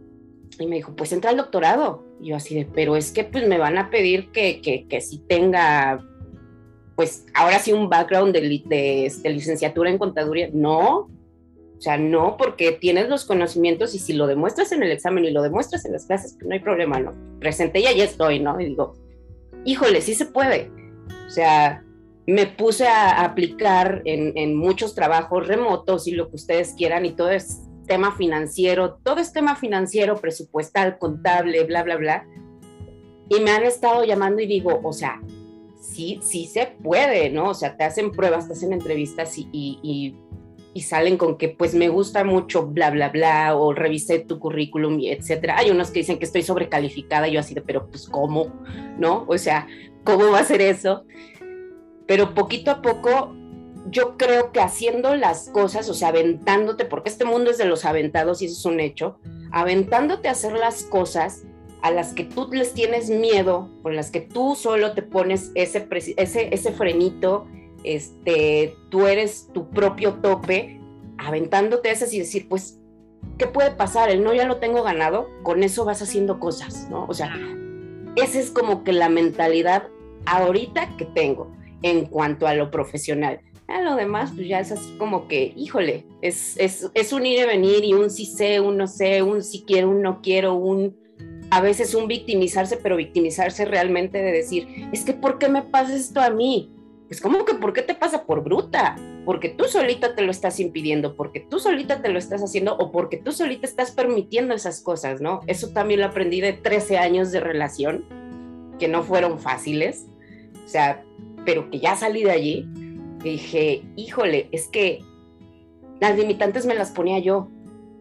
y me dijo, pues entra al doctorado. Y yo así de, pero es que pues me van a pedir que, que, que sí tenga pues ahora sí un background de, de, este, licenciatura en contaduría. No, o sea, no, porque tienes los conocimientos y si lo demuestras en el examen y lo demuestras en las clases, pues no hay problema, ¿no? Presenté y ahí estoy, ¿no? Y digo, híjole, sí se puede. O sea, me puse a aplicar en, en muchos trabajos remotos y lo que ustedes quieran y todo es tema financiero, todo es tema financiero, presupuestal, contable, bla, bla, bla. Y me han estado llamando y digo, o sea, sí, sí se puede, ¿no? O sea, te hacen pruebas, te hacen entrevistas y, y, salen con que pues me gusta mucho, bla, bla, bla, o revisé tu currículum, etcétera. Hay unos que dicen que estoy sobrecalificada, yo así de, pero pues ¿cómo? ¿No? O sea, ¿cómo va a ser eso? Pero poquito a poco yo creo que haciendo las cosas, o sea, aventándote, porque este mundo es de los aventados y eso es un hecho, aventándote a hacer las cosas, a las que tú les tienes miedo, por las que tú solo te pones ese, ese, ese frenito, este, tú eres tu propio tope, aventándote esas y decir, pues, ¿qué puede pasar? El no ya lo tengo ganado, con eso vas haciendo cosas, ¿no? O sea, esa es como que la mentalidad ahorita que tengo en cuanto a lo profesional. A lo demás, pues ya es así como que, híjole, es, es, es un ir y venir y un sí sé, un no sé, un sí quiero, un no quiero, un a veces un victimizarse, pero victimizarse realmente de decir, es que ¿por qué me pasa esto a mí? Pues como que ¿por qué te pasa por bruta? Porque tú solita te lo estás impidiendo, porque tú solita te lo estás haciendo o porque tú solita estás permitiendo esas cosas, ¿no? Eso también lo aprendí de 13 años de relación, que no fueron fáciles, o sea, pero que ya salí de allí. dije, híjole, es que las limitantes me las ponía yo,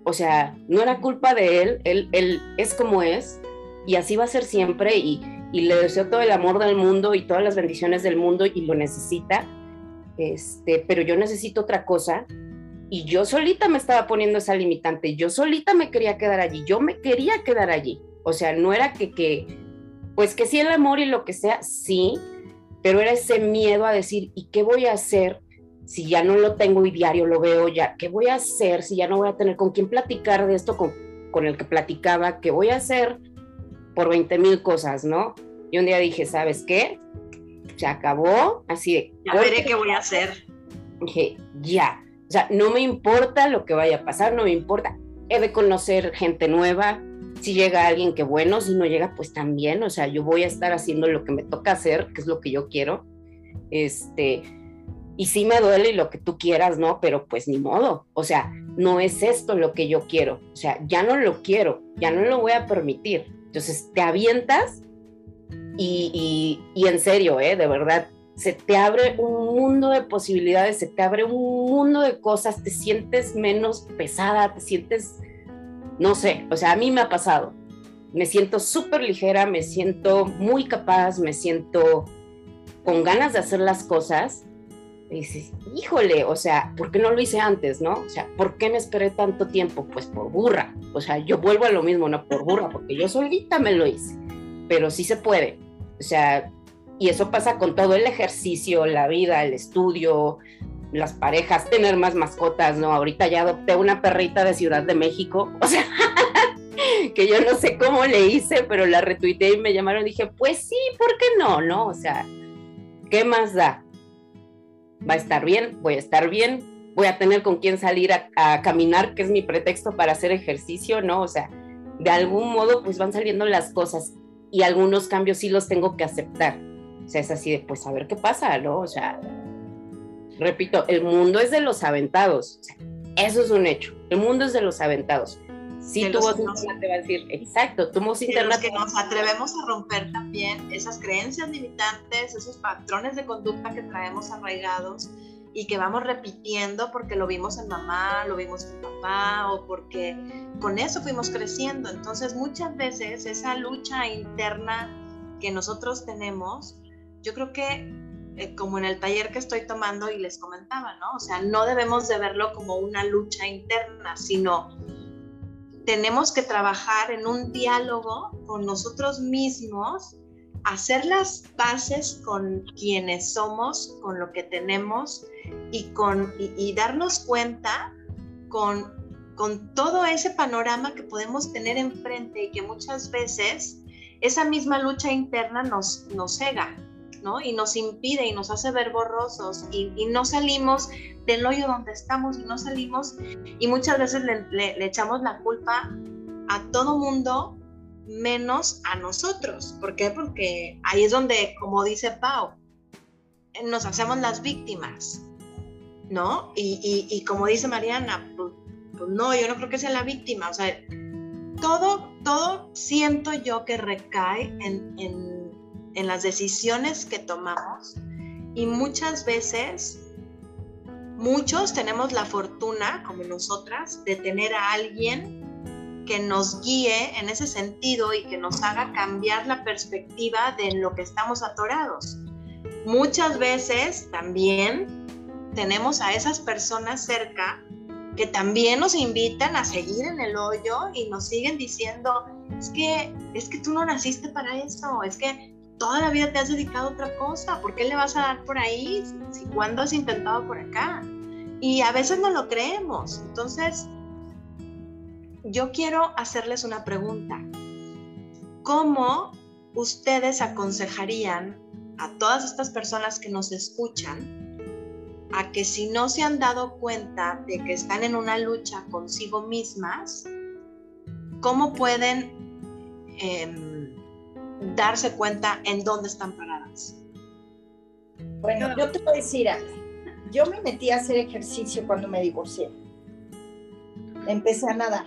o sea, no era culpa de él, él, él es como es y así va a ser siempre y, y, le deseo todo el amor del mundo y todas las bendiciones del mundo y lo necesita, este, pero yo necesito otra cosa y yo solita me estaba poniendo esa limitante, yo solita me quería quedar allí, yo me quería quedar allí, o sea, no era que, que pues que sí el amor y lo que sea, sí, pero era ese miedo a decir, ¿y qué voy a hacer si ya no lo tengo y diario lo veo, ya, ¿qué voy a hacer si ya no voy a tener con quién platicar de esto con, con el que platicaba? ¿Qué voy a hacer por 20 mil cosas, no? Y un día dije, ¿sabes qué? Se acabó, así de... Ya veré qué voy a hacer. Dije, ya. O sea, no me importa lo que vaya a pasar, no me importa. He de conocer gente nueva. Si llega alguien, que bueno. Si no llega, pues también. O sea, yo voy a estar haciendo lo que me toca hacer, que es lo que yo quiero. Este, y sí me duele lo que tú quieras, ¿no? Pero pues ni modo, o sea, no es esto lo que yo quiero, o sea, ya no lo quiero, ya no lo voy a permitir. Entonces te avientas y, y, en serio, ¿eh? De verdad, se te abre un mundo de posibilidades, se te abre un mundo de cosas, te sientes menos pesada, te sientes No sé, o sea, a mí me ha pasado. Me siento súper ligera, me siento muy capaz, me siento con ganas de hacer las cosas. Y dices, híjole, o sea, ¿por qué no lo hice antes, no? O sea, ¿por qué me esperé tanto tiempo? Pues por burra. O sea, yo vuelvo a lo mismo, no por burra, porque yo solita me lo hice. Pero sí se puede. O sea, y eso pasa con todo el ejercicio, la vida, el estudio, las parejas, tener más mascotas, ¿no? Ahorita ya adopté una perrita de Ciudad de México, o sea, que yo no sé cómo le hice, pero la retuiteé y me llamaron dije, pues sí, ¿por qué no? ¿No? O sea, ¿qué más da? Va a estar bien, voy a estar bien, voy a tener con quién salir a, caminar, que es mi pretexto para hacer ejercicio, ¿no? O sea, de algún modo pues van saliendo las cosas y algunos cambios sí los tengo que aceptar. O sea, es así de, pues a ver qué pasa, ¿no? O sea, repito, el mundo es de los aventados. eso es un hecho. El mundo es de los aventados. Si tu voz interna te va a decir, exacto, tu voz interna. que nos atrevemos a romper también esas creencias limitantes, esos patrones de conducta que traemos arraigados y que vamos repitiendo porque lo vimos en mamá, lo vimos en papá o porque con eso fuimos creciendo. Entonces muchas veces esa lucha interna que nosotros tenemos, yo creo que eh, como en el taller que estoy tomando y les comentaba, ¿no? O sea, no debemos de verlo como una lucha interna, sino tenemos que trabajar en un diálogo con nosotros mismos, hacer las bases con quienes somos, con lo que tenemos y, con, y, darnos cuenta con, con todo ese panorama que podemos tener enfrente y que muchas veces esa misma lucha interna nos, nos cega, y nos impide y nos hace ver borrosos y, no salimos del hoyo donde estamos y no salimos y muchas veces le, echamos la culpa a todo mundo menos a nosotros. ¿Por qué? Porque ahí es donde, como dice Pau, nos hacemos las víctimas, ¿no? Y, como dice Mariana, pues, pues, no, yo no creo que sea la víctima, o sea, todo, todo siento yo que recae en las decisiones que tomamos y muchas veces, muchos tenemos la fortuna, como nosotras, de tener a alguien que nos guíe en ese sentido y que nos haga cambiar la perspectiva de lo que estamos atorados. Muchas veces también tenemos a esas personas cerca que también nos invitan a seguir en el hoyo y nos siguen diciendo, es que, es que tú no naciste para eso, es que toda la vida te has dedicado a otra cosa, ¿por qué le vas a dar por ahí si, cuando has intentado por acá? Y a veces no lo creemos. Entonces, yo quiero hacerles una pregunta. ¿Cómo ustedes aconsejarían a todas estas personas que nos escuchan a que si no se han dado cuenta de que están en una lucha consigo mismas, cómo pueden... Em, darse cuenta en dónde están paradas. Bueno, yo te voy a decir algo. Yo me metí a hacer ejercicio cuando me divorcié. Empecé a nadar.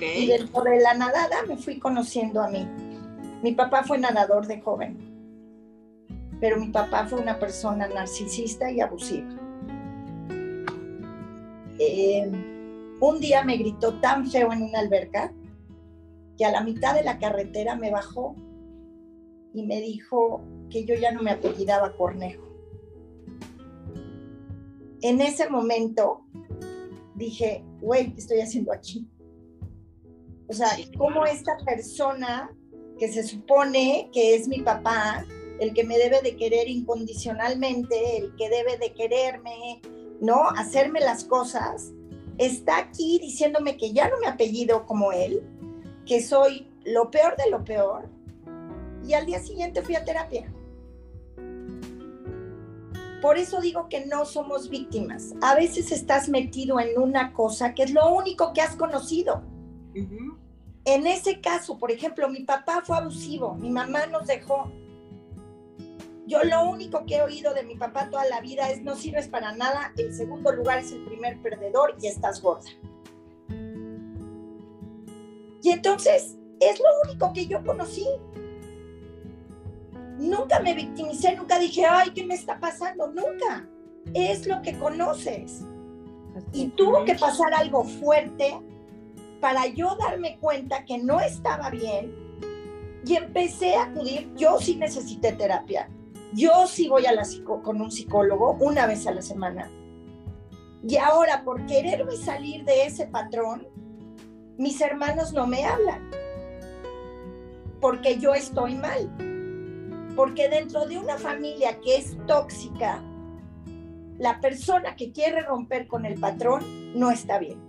Y dentro de la nadada me fui conociendo a mí. Mi papá fue nadador de joven, pero mi papá fue una persona narcisista y abusiva. Eh, un día me gritó tan feo en una alberca que a la mitad de la carretera me bajó y me dijo que yo ya no me apellidaba Cornejo. En ese momento dije, güey, ¿qué estoy haciendo aquí? O sea, ¿cómo esta persona que se supone que es mi papá, el que me debe de querer incondicionalmente, el que debe de quererme, ¿no? Hacerme las cosas, está aquí diciéndome que ya no me apellido como él, que soy lo peor de lo peor y al día siguiente fui a terapia. Por eso digo que no somos víctimas. A veces estás metido en una cosa que es lo único que has conocido. En ese caso, por ejemplo, mi papá fue abusivo, mi mamá nos dejó. Yo lo único que he oído de mi papá toda la vida es no sirves para nada, el segundo lugar es el primer perdedor y estás gorda. Y entonces es lo único que yo conocí. Nunca me victimicé, nunca dije, ay, ¿qué me está pasando? Nunca. Es lo que conoces. Y tuvo que pasar algo fuerte para yo darme cuenta que no estaba bien y empecé a acudir, yo sí necesité terapia, yo sí voy a la con un psicólogo una vez a la semana. Y ahora, por quererme salir de ese patrón, mis hermanos no me hablan. Porque yo estoy mal. Porque dentro de una familia que es tóxica, la persona que quiere romper con el patrón no está bien.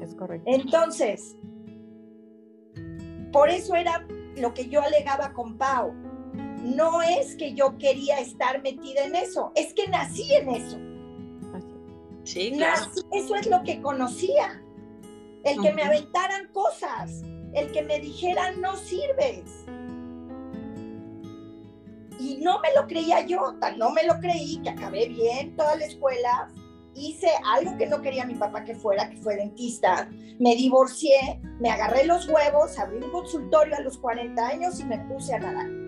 Es correcto. Entonces, por eso era lo que yo alegaba con Pau. No es que yo quería estar metida en eso, es que nací en eso. Sí, claro. eso es lo que conocía. El que me aventaran cosas, el que me dijeran no sirves. Y no me lo creía yo, no me lo creí, que acabé bien toda la escuela, hice algo que no quería mi papá que fuera, que fue dentista, me divorcié, me agarré los huevos, abrí un consultorio a los 40 años y me puse a nadar.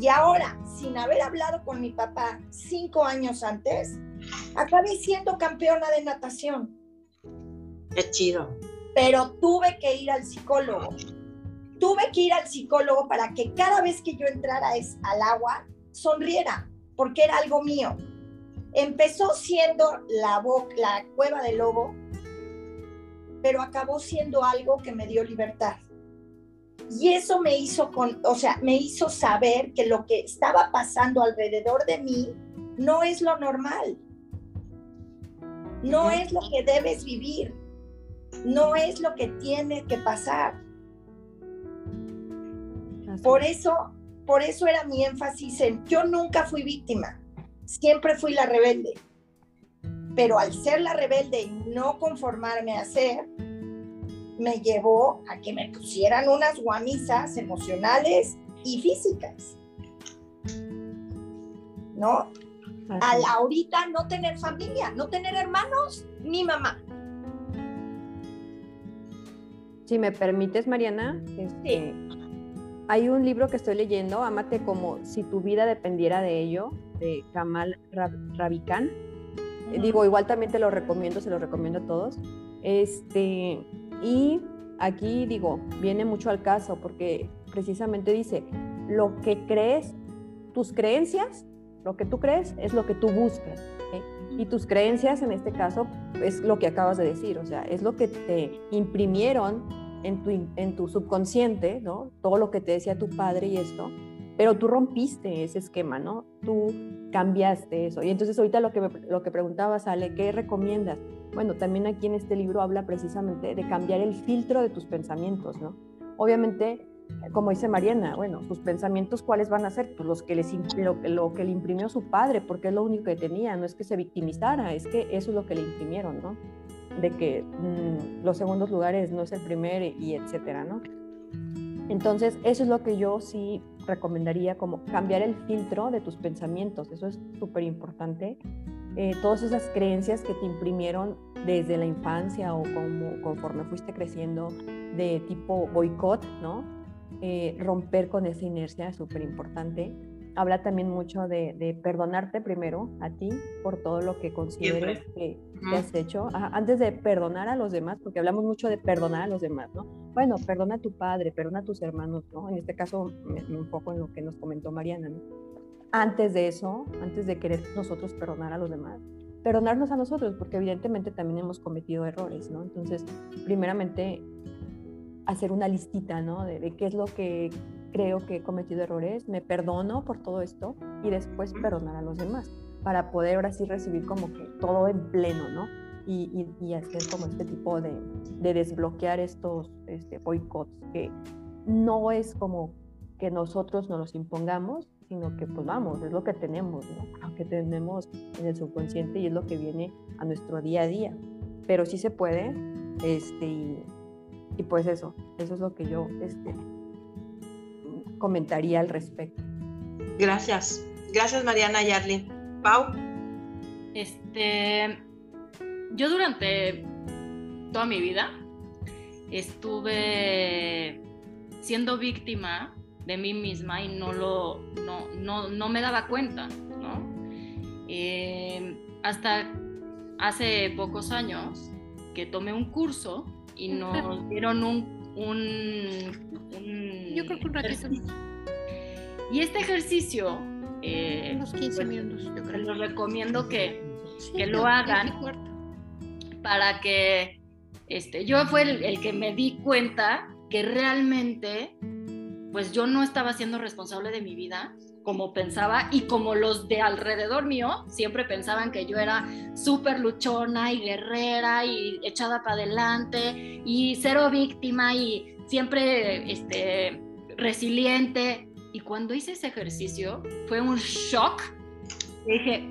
Y ahora, sin haber hablado con mi papá cinco años antes, acabé siendo campeona de natación. Qué chido. Pero tuve que ir al psicólogo. Tuve que ir al psicólogo para que cada vez que yo entrara al agua, sonriera, porque era algo mío. Empezó siendo la, la cueva del lobo, pero acabó siendo algo que me dio libertad. Y eso me hizo, con, o sea, me hizo saber que lo que estaba pasando alrededor de mí no es lo normal. No es lo que debes vivir. No es lo que tiene que pasar. Por eso, por eso era mi énfasis en yo nunca fui víctima. Siempre fui la rebelde. Pero al ser la rebelde y no conformarme a ser, me llevó a que me pusieran unas guamisas emocionales y físicas. ¿No? A la ahorita no tener familia, no tener hermanos ni mamá. Si me permites, Mariana, este, hay un libro que estoy leyendo, Amate como si tu vida dependiera de ello, de Kamal Ravikant. Digo, igual también te lo recomiendo, se lo recomiendo a todos. Este, y aquí digo, viene mucho al caso porque precisamente dice, lo que crees, tus creencias, lo que tú crees es lo que tú buscas. Y tus creencias en este caso es lo que acabas de decir, o sea, es lo que te imprimieron en tu, en tu subconsciente, ¿no? Todo lo que te decía tu padre y esto, pero tú rompiste ese esquema, ¿no? Tú cambiaste eso. Y entonces ahorita lo que, lo que preguntabas, Ale, ¿qué recomiendas? Bueno, también aquí en este libro habla precisamente de cambiar el filtro de tus pensamientos, ¿no? Obviamente, como dice Mariana, bueno, sus pensamientos, ¿cuáles van a ser? Pues los que les, lo, que le imprimió su padre, porque es lo único que tenía, no es que se victimizara, es que eso es lo que le imprimieron, ¿no? De que mm, los segundos lugares no es el primer y etcétera, ¿no? Entonces, eso es lo que yo sí recomendaría, como cambiar el filtro de tus pensamientos, eso es súper importante eh, todas esas creencias que te imprimieron desde la infancia o como, conforme fuiste creciendo de tipo boicot, ¿no? Eh, romper con esa inercia es súper importante. Habla también mucho de, perdonarte primero a ti por todo lo que consideres que, has hecho, antes de perdonar a los demás, porque hablamos mucho de perdonar a los demás, ¿no? Bueno, perdona a tu padre, perdona a tus hermanos, ¿no? En este caso, un poco en lo que nos comentó Mariana, ¿no? antes de eso, antes de querer nosotros perdonar a los demás, perdonarnos a nosotros, porque evidentemente también hemos cometido errores, ¿no? Entonces, primeramente, hacer una listita, ¿no? De, qué es lo que creo que he cometido errores, me perdono por todo esto y después perdonar a los demás, para poder ahora sí recibir como que todo en pleno, ¿no? Y, y, hacer como este tipo de, de desbloquear estos este, boicots, que no es como que nosotros nos los impongamos, sino que pues vamos, es lo que tenemos, ¿no? Lo que tenemos en el subconsciente y es lo que viene a nuestro día a día. Pero sí se puede, este, y, pues eso, eso es lo que yo este, comentaría al respecto. Gracias, gracias Mariana y Arlene. Pau. Este, yo durante toda mi vida estuve siendo víctima de mí misma y no lo no, no, no me daba cuenta, ¿no? Eh, hasta hace pocos años que tomé un curso y nos dieron un, un, un Yo creo que un ratito. Y este ejercicio, eh, Unos 15 pues, minutos, yo creo. los recomiendo que, Sí, que lo hagan. para que este, yo fue el, el que me di cuenta que realmente pues yo no estaba siendo responsable de mi vida como pensaba y como los de alrededor mío siempre pensaban que yo era súper luchona y guerrera y echada para adelante y cero víctima y siempre este, resiliente. Y cuando hice ese ejercicio fue un shock. Dije,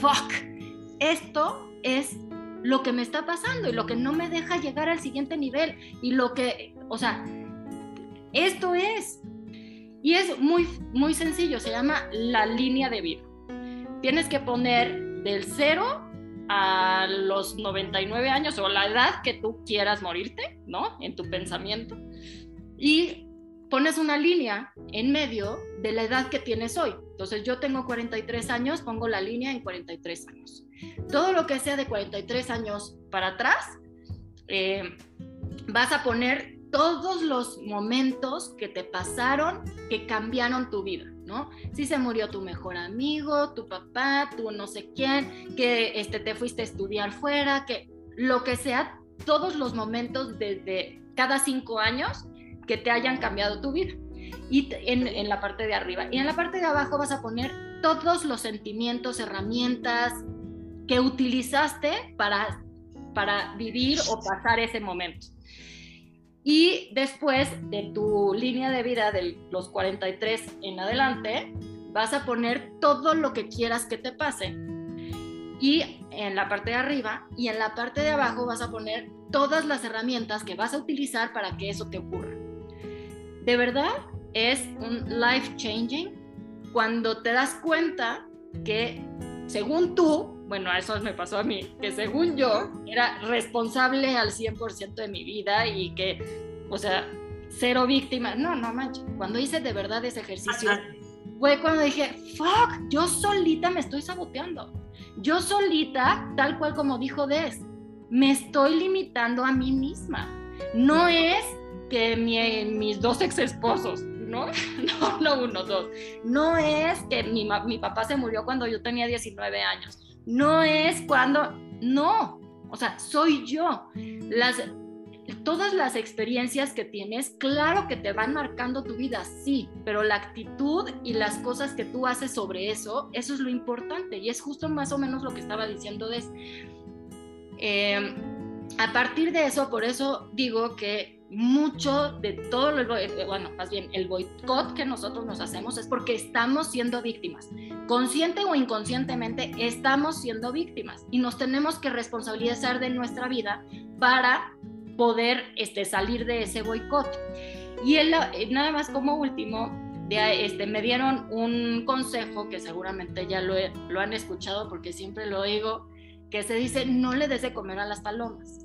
fuck, esto es lo que me está pasando y lo que no me deja llegar al siguiente nivel y lo que, o sea, esto es. Y es muy, muy sencillo, se llama la línea de vida. Tienes que poner del 0 a los 99 años o la edad que tú quieras morirte, ¿no? En tu pensamiento. Y pones una línea en medio de la edad que tienes hoy. Entonces yo tengo 43 años, pongo la línea en 43 años. Todo lo que sea de 43 años para atrás, eh, vas a poner todos los momentos que te pasaron que cambiaron tu vida, ¿no? Si se murió tu mejor amigo, tu papá, tu no sé quién, que este, te fuiste a estudiar fuera, que lo que sea, todos los momentos desde cada cinco años que te hayan cambiado tu vida. Y en la parte de arriba. Y en la parte de abajo vas a poner todos los sentimientos, herramientas que utilizaste para, para vivir o pasar ese momento. Y después de tu línea de vida de los 43 en adelante, vas a poner todo lo que quieras que te pase. Y en la parte de arriba y en la parte de abajo vas a poner todas las herramientas que vas a utilizar para que eso te ocurra. De verdad es un life changing cuando te das cuenta que según tú, bueno, eso me pasó a mí, que según yo era responsable al 100% de mi vida y que, o sea, cero víctima. No, no manches. Cuando hice de verdad ese ejercicio, fue cuando dije, fuck, yo solita me estoy saboteando. Yo solita, tal cual como dijo Des, me estoy limitando a mí misma. No es que mi- mis dos ex esposos, ¿no? No, no uno, dos. No es que mi, mi papá se murió cuando yo tenía 19 años. No es cuando, no. O sea, soy yo. Las, todas las experiencias que tienes, claro que te van marcando tu vida, sí, pero la actitud y las cosas que tú haces sobre eso, eso es lo importante y es justo más o menos lo que estaba diciendo Des. Eh, a partir de eso, por eso digo que mucho de todo, lo, eh, bueno, más bien el boicot que nosotros nos hacemos es porque estamos siendo víctimas. Consciente o inconscientemente estamos siendo víctimas y nos tenemos que responsabilizar de nuestra vida para poder este, salir de ese boicot. Y eh, nada más como último, de, este, me dieron un consejo que seguramente ya lo, lo han escuchado porque siempre lo digo, que se dice no le des de comer a las palomas.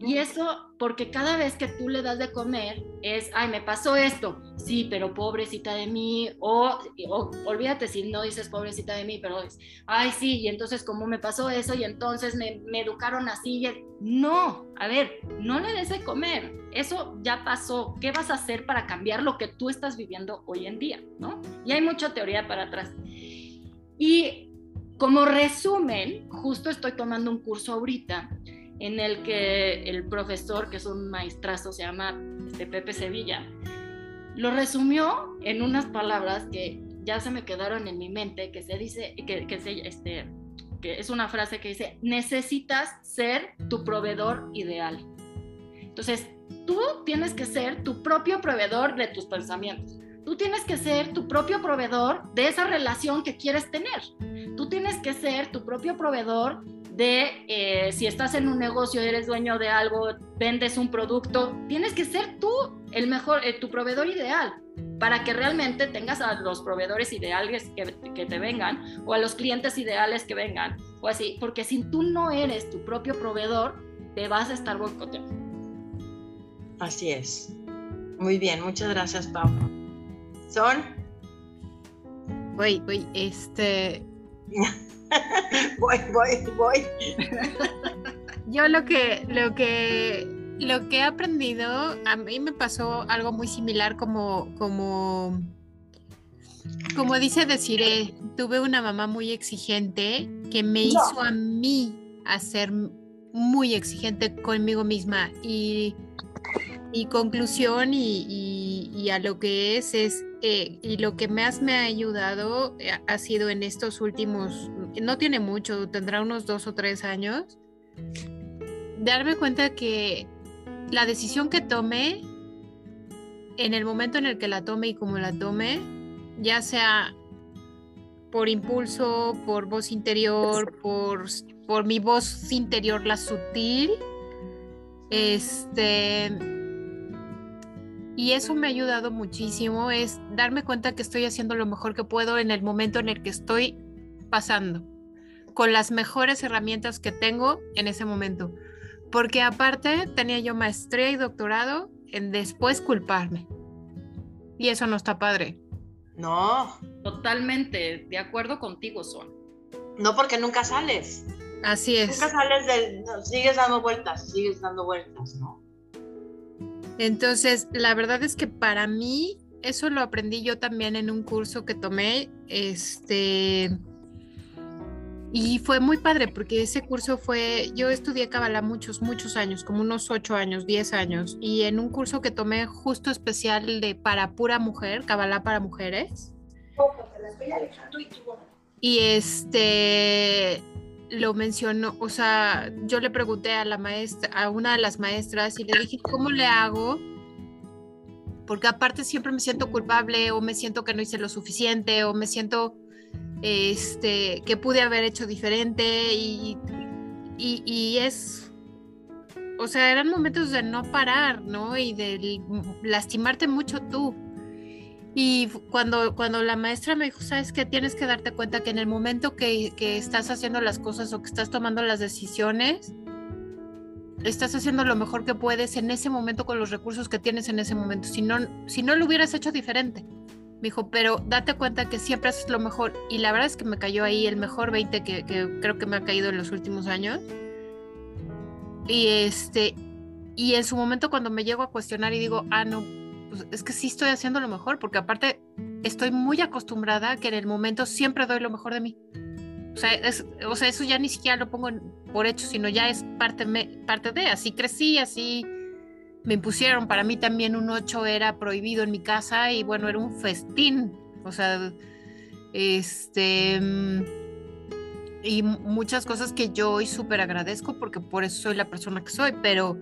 Y eso, porque cada vez que tú le das de comer es, ay, me pasó esto, sí, pero pobrecita de mí, o, o olvídate si no dices pobrecita de mí, pero es, ay, sí, y entonces como me pasó eso y entonces me, me educaron así, y- no, a ver, no le des de comer, eso ya pasó, ¿qué vas a hacer para cambiar lo que tú estás viviendo hoy en día, no? Y hay mucha teoría para atrás. Y como resumen, justo estoy tomando un curso ahorita en el que el profesor, que es un maestrazo, se llama este, Pepe Sevilla, lo resumió en unas palabras que ya se me quedaron en mi mente, que se dice, este, que es una frase que dice, necesitas ser tu proveedor ideal. Entonces, tú tienes que ser tu propio proveedor de tus pensamientos. Tú tienes que ser tu propio proveedor de esa relación que quieres tener. Tú tienes que ser tu propio proveedor de eh, si estás en un negocio, eres dueño de algo, vendes un producto, tienes que ser tú el mejor, eh, tu proveedor ideal para que realmente tengas a los proveedores ideales que, que, te vengan o a los clientes ideales que vengan o así, porque si tú no eres tu propio proveedor, te vas a estar boicoteando. Así es. Muy bien, muchas gracias, Pau. Son. Oye, oye, este. voy, voy, voy. Yo lo que, lo que, lo que he aprendido, a mí me pasó algo muy similar como, como, como dice Desiree, tuve una mamá muy exigente que me hizo a mí a ser muy exigente conmigo misma y, y conclusión y a lo que es es eh, y lo que más me ha ayudado eh, ha sido en estos últimos no tiene mucho tendrá unos dos o tres años darme cuenta que la decisión que tome en el momento en el que la tome y como la tome ya sea por impulso, por voz interior, por, por mi voz interior, la sutil. Este. Y eso me ha ayudado muchísimo, es darme cuenta que estoy haciendo lo mejor que puedo en el momento en el que estoy pasando, con las mejores herramientas que tengo en ese momento. Porque aparte tenía yo maestría y doctorado en después culparme. Y eso no está padre. No, Totalmente de acuerdo contigo, Son. no porque nunca sales. Así es. Nunca sales del. no, sigues dando vueltas, sigues dando vueltas, ¿no? Entonces, la verdad es que para mí, eso lo aprendí yo también en un curso que tomé, este, y fue muy padre porque ese curso fue, yo estudié Kabbalah muchos, muchos años, como unos ocho años, diez años, y en un curso que tomé justo especial de para pura mujer, Kabbalah para mujeres, y este lo mencionó, o sea, yo le pregunté a la maestra, a una de las maestras y le dije, ¿cómo le hago? Porque aparte siempre me siento culpable o me siento que no hice lo suficiente o me siento este que pude haber hecho diferente y, y, y es o sea, eran momentos de no parar, ¿no? Y de lastimarte mucho tú. Y cuando, cuando la maestra me dijo, sabes que tienes que darte cuenta que en el momento que, que, estás haciendo las cosas o que estás tomando las decisiones, estás haciendo lo mejor que puedes en ese momento con los recursos que tienes en ese momento. Si no, si no lo hubieras hecho diferente. Me dijo, pero date cuenta que siempre haces lo mejor. Y la verdad es que me cayó ahí el mejor 20 que, que creo que me ha caído en los últimos años. Y este, y en su momento cuando me llego a cuestionar y digo, ah, no, pues es que sí estoy haciendo lo mejor, porque aparte estoy muy acostumbrada a que en el momento siempre doy lo mejor de mí. O sea, es, o sea eso ya ni siquiera lo pongo por hecho, sino ya es parte, me, parte de, así crecí, así me impusieron. Para mí también un 8 era prohibido en mi casa y bueno, era un festín. O sea, este... Y muchas cosas que yo hoy súper agradezco porque por eso soy la persona que soy, pero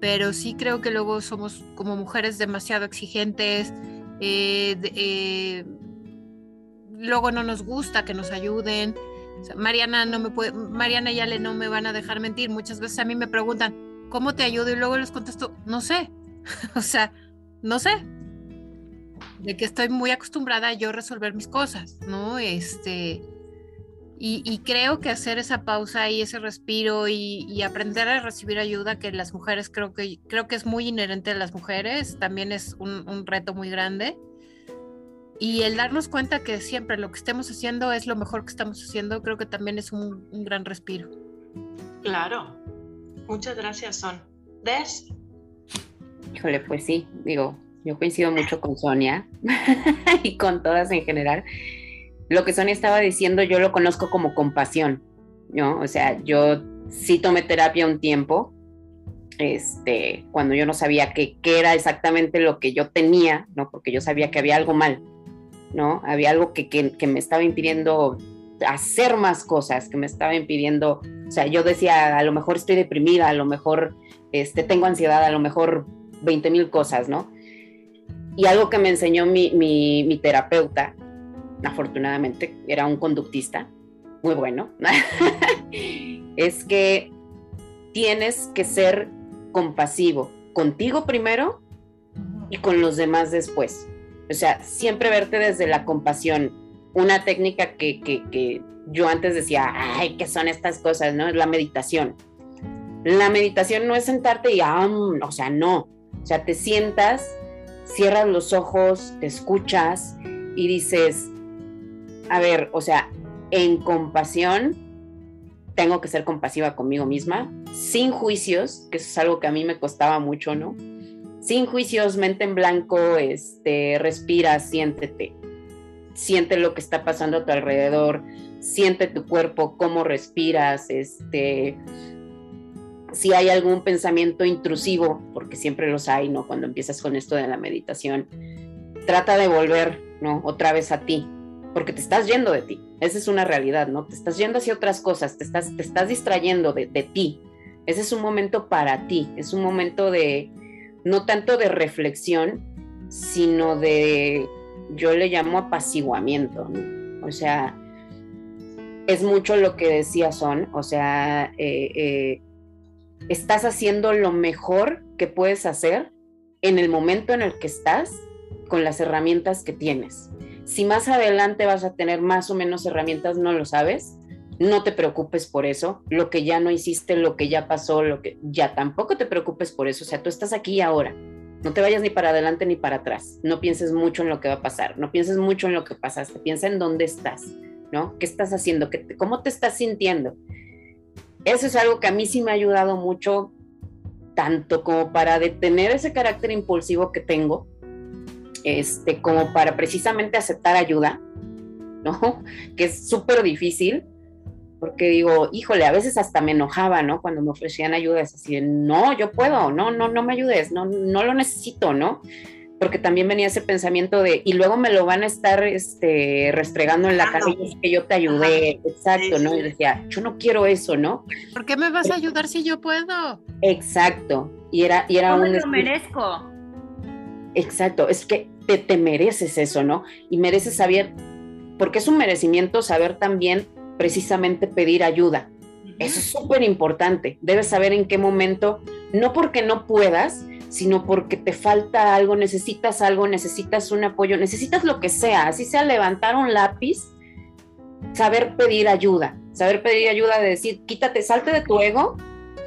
pero sí creo que luego somos como mujeres demasiado exigentes, eh, eh, luego no nos gusta que nos ayuden. Mariana no me puede, Mariana y Ale no me van a dejar mentir. Muchas veces a mí me preguntan, ¿cómo te ayudo? Y luego les contesto, no sé. o sea, no sé. De que estoy muy acostumbrada a yo resolver mis cosas, ¿no? Este, y, y, creo que hacer esa pausa y ese respiro y, y, aprender a recibir ayuda que las mujeres creo que creo que es muy inherente a las mujeres también es un, un reto muy grande. Y el darnos cuenta que siempre lo que estemos haciendo es lo mejor que estamos haciendo creo que también es un, un gran respiro. Claro. Muchas gracias son. Des híjole pues sí digo yo coincido mucho con Sonia y con todas en general lo que Sonia estaba diciendo, yo lo conozco como compasión, ¿no? O sea, yo sí tomé terapia un tiempo, este, cuando yo no sabía qué era exactamente lo que yo tenía, ¿no? Porque yo sabía que había algo mal, ¿no? Había algo que, que, me estaba impidiendo hacer más cosas, que me estaba impidiendo, o sea, yo decía, a lo mejor estoy deprimida, a lo mejor este, tengo ansiedad, a lo mejor 20 mil cosas, ¿no? Y algo que me enseñó mi, mi terapeuta, afortunadamente era un conductista muy bueno, es que tienes que ser compasivo contigo primero y con los demás después. O sea, siempre verte desde la compasión. Una técnica que, que, que yo antes decía, ay, ¿qué son estas cosas? ¿No? Es la meditación. La meditación no es sentarte y, ah, o sea, no. O sea, te sientas, cierras los ojos, te escuchas y dices, a ver, o sea, en compasión, tengo que ser compasiva conmigo misma, sin juicios, que eso es algo que a mí me costaba mucho, ¿no? Sin juicios, mente en blanco, este, respira, siéntete. Siente lo que está pasando a tu alrededor, siente tu cuerpo, cómo respiras, este, si hay algún pensamiento intrusivo, porque siempre los hay, ¿no? Cuando empiezas con esto de la meditación, trata de volver, ¿no? Otra vez a ti, porque te estás yendo de ti. Esa es una realidad, ¿no? Te estás yendo hacia otras cosas, te estás, te estás distrayendo de, de ti. Ese es un momento para ti, es un momento de, no tanto de reflexión, sino de, yo le llamo apaciguamiento. O sea, es mucho lo que decía Son, o sea, eh, eh, estás haciendo lo mejor que puedes hacer en el momento en el que estás con las herramientas que tienes. Si más adelante vas a tener más o menos herramientas, no lo sabes. No te preocupes por eso. Lo que ya no hiciste, lo que ya pasó, lo que ya tampoco te preocupes por eso. O sea, tú estás aquí ahora. No te vayas ni para adelante ni para atrás. No pienses mucho en lo que va a pasar. No pienses mucho en lo que pasaste. Piensa en dónde estás, ¿no? ¿Qué estás haciendo? ¿Cómo te estás sintiendo? Eso es algo que a mí sí me ha ayudado mucho, tanto como para detener ese carácter impulsivo que tengo, este, como para precisamente aceptar ayuda, ¿no? Que es súper difícil, porque digo, híjole, a veces hasta me enojaba, ¿no? Cuando me ofrecían ayuda, es así, no, yo puedo, no, no, no me ayudes, no, no lo necesito, ¿no? porque también venía ese pensamiento de, y luego me lo van a estar este, restregando en la cara y es que yo te ayudé, exacto, ¿no? Y decía, yo no quiero eso, ¿no? ¿Por qué me vas a ayudar si yo puedo? Exacto, y era, y era un... lo merezco. Exacto, es que te, te mereces eso, ¿no? Y mereces saber, porque es un merecimiento saber también precisamente pedir ayuda. Eso es súper importante. Debes saber en qué momento, no porque no puedas, sino porque te falta algo, necesitas algo, necesitas un apoyo, necesitas lo que sea, así sea levantar un lápiz, saber pedir ayuda, saber pedir ayuda de decir, quítate, salte de tu ego,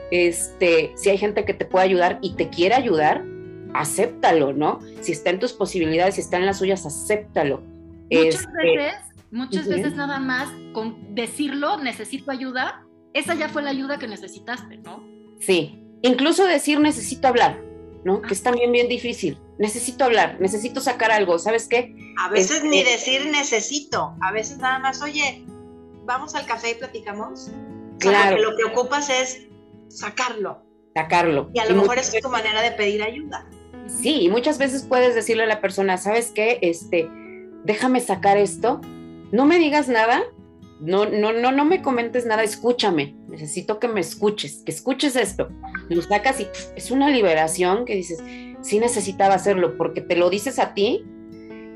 este, si hay gente que te puede ayudar y te quiere ayudar, acéptalo, ¿no? Si está en tus posibilidades, si está en las suyas, acéptalo. Muchas este, veces, muchas veces nada más con decirlo, necesito ayuda, esa ya fue la ayuda que necesitaste, ¿no? Sí, incluso decir necesito hablar, ¿no? Que es también bien difícil. Necesito hablar, necesito sacar algo, ¿sabes qué? A veces ni este decir necesito, a veces nada más, oye, vamos al café y platicamos. Claro. lo que ocupas es sacarlo. Sacarlo. Y a lo mejor es tu manera de pedir ayuda. Sí, y muchas veces puedes decirle a la persona, ¿sabes qué? Este, déjame sacar esto, no me digas nada, no, no, no, no me comentes nada, escúchame, necesito que me escuches, que escuches esto. Lo sacas y es una liberación que dices, sí necesitaba hacerlo, porque te lo dices a ti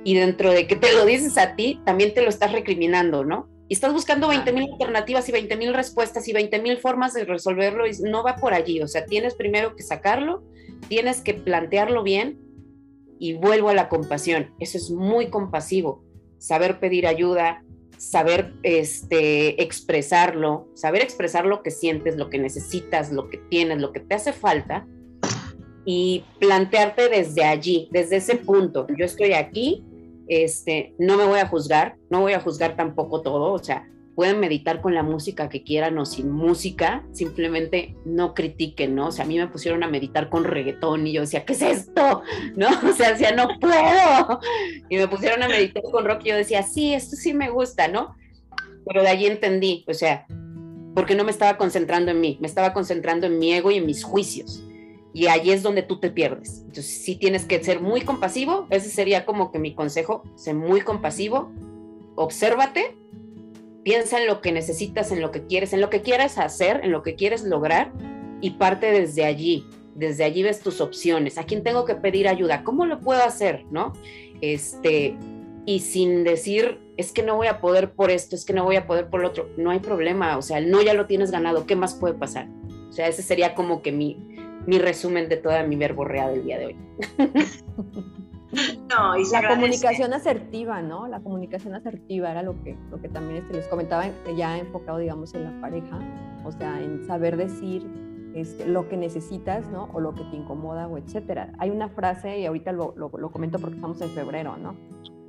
y dentro de que te lo dices a ti, también te lo estás recriminando, ¿no? Y estás buscando 20 mil alternativas y 20 mil respuestas y 20 mil formas de resolverlo y no va por allí. O sea, tienes primero que sacarlo, tienes que plantearlo bien y vuelvo a la compasión. Eso es muy compasivo. Saber pedir ayuda, saber este, expresarlo, saber expresar lo que sientes, lo que necesitas, lo que tienes, lo que te hace falta y plantearte desde allí, desde ese punto. Yo estoy aquí, este, no me voy a juzgar, no voy a juzgar tampoco todo, o sea, pueden meditar con la música que quieran o sin música, simplemente no critiquen, ¿no? O sea, a mí me pusieron a meditar con reggaetón y yo decía, ¿qué es esto? ¿No? O sea, decía, no puedo. Y me pusieron a meditar con rock y yo decía, sí, esto sí me gusta, ¿no? Pero de allí entendí, o sea, porque no me estaba concentrando en mí, me estaba concentrando en mi ego y en mis juicios. Y allí es donde tú te pierdes. Entonces, sí tienes que ser muy compasivo, ese sería como que mi consejo, sé muy compasivo, obsérvate piensa en lo que necesitas, en lo que quieres, en lo que quieres hacer, en lo que quieres lograr y parte desde allí. Desde allí ves tus opciones. ¿A quién tengo que pedir ayuda? ¿Cómo lo puedo hacer? ¿No? Este, y sin decir, es que no voy a poder por esto, es que no voy a poder por lo otro. No hay problema. O sea, no ya lo tienes ganado. ¿Qué más puede pasar? O sea, ese sería como que mi, mi resumen de toda mi verborrea del día de hoy. No, y la comunicación asertiva, ¿no? La comunicación asertiva era lo que, lo que también este, les comentaba, ya enfocado, digamos, en la pareja, o sea, en saber decir este, lo que necesitas, ¿no? O lo que te incomoda, o etcétera. Hay una frase, y ahorita lo, lo, lo comento porque estamos en febrero, ¿no?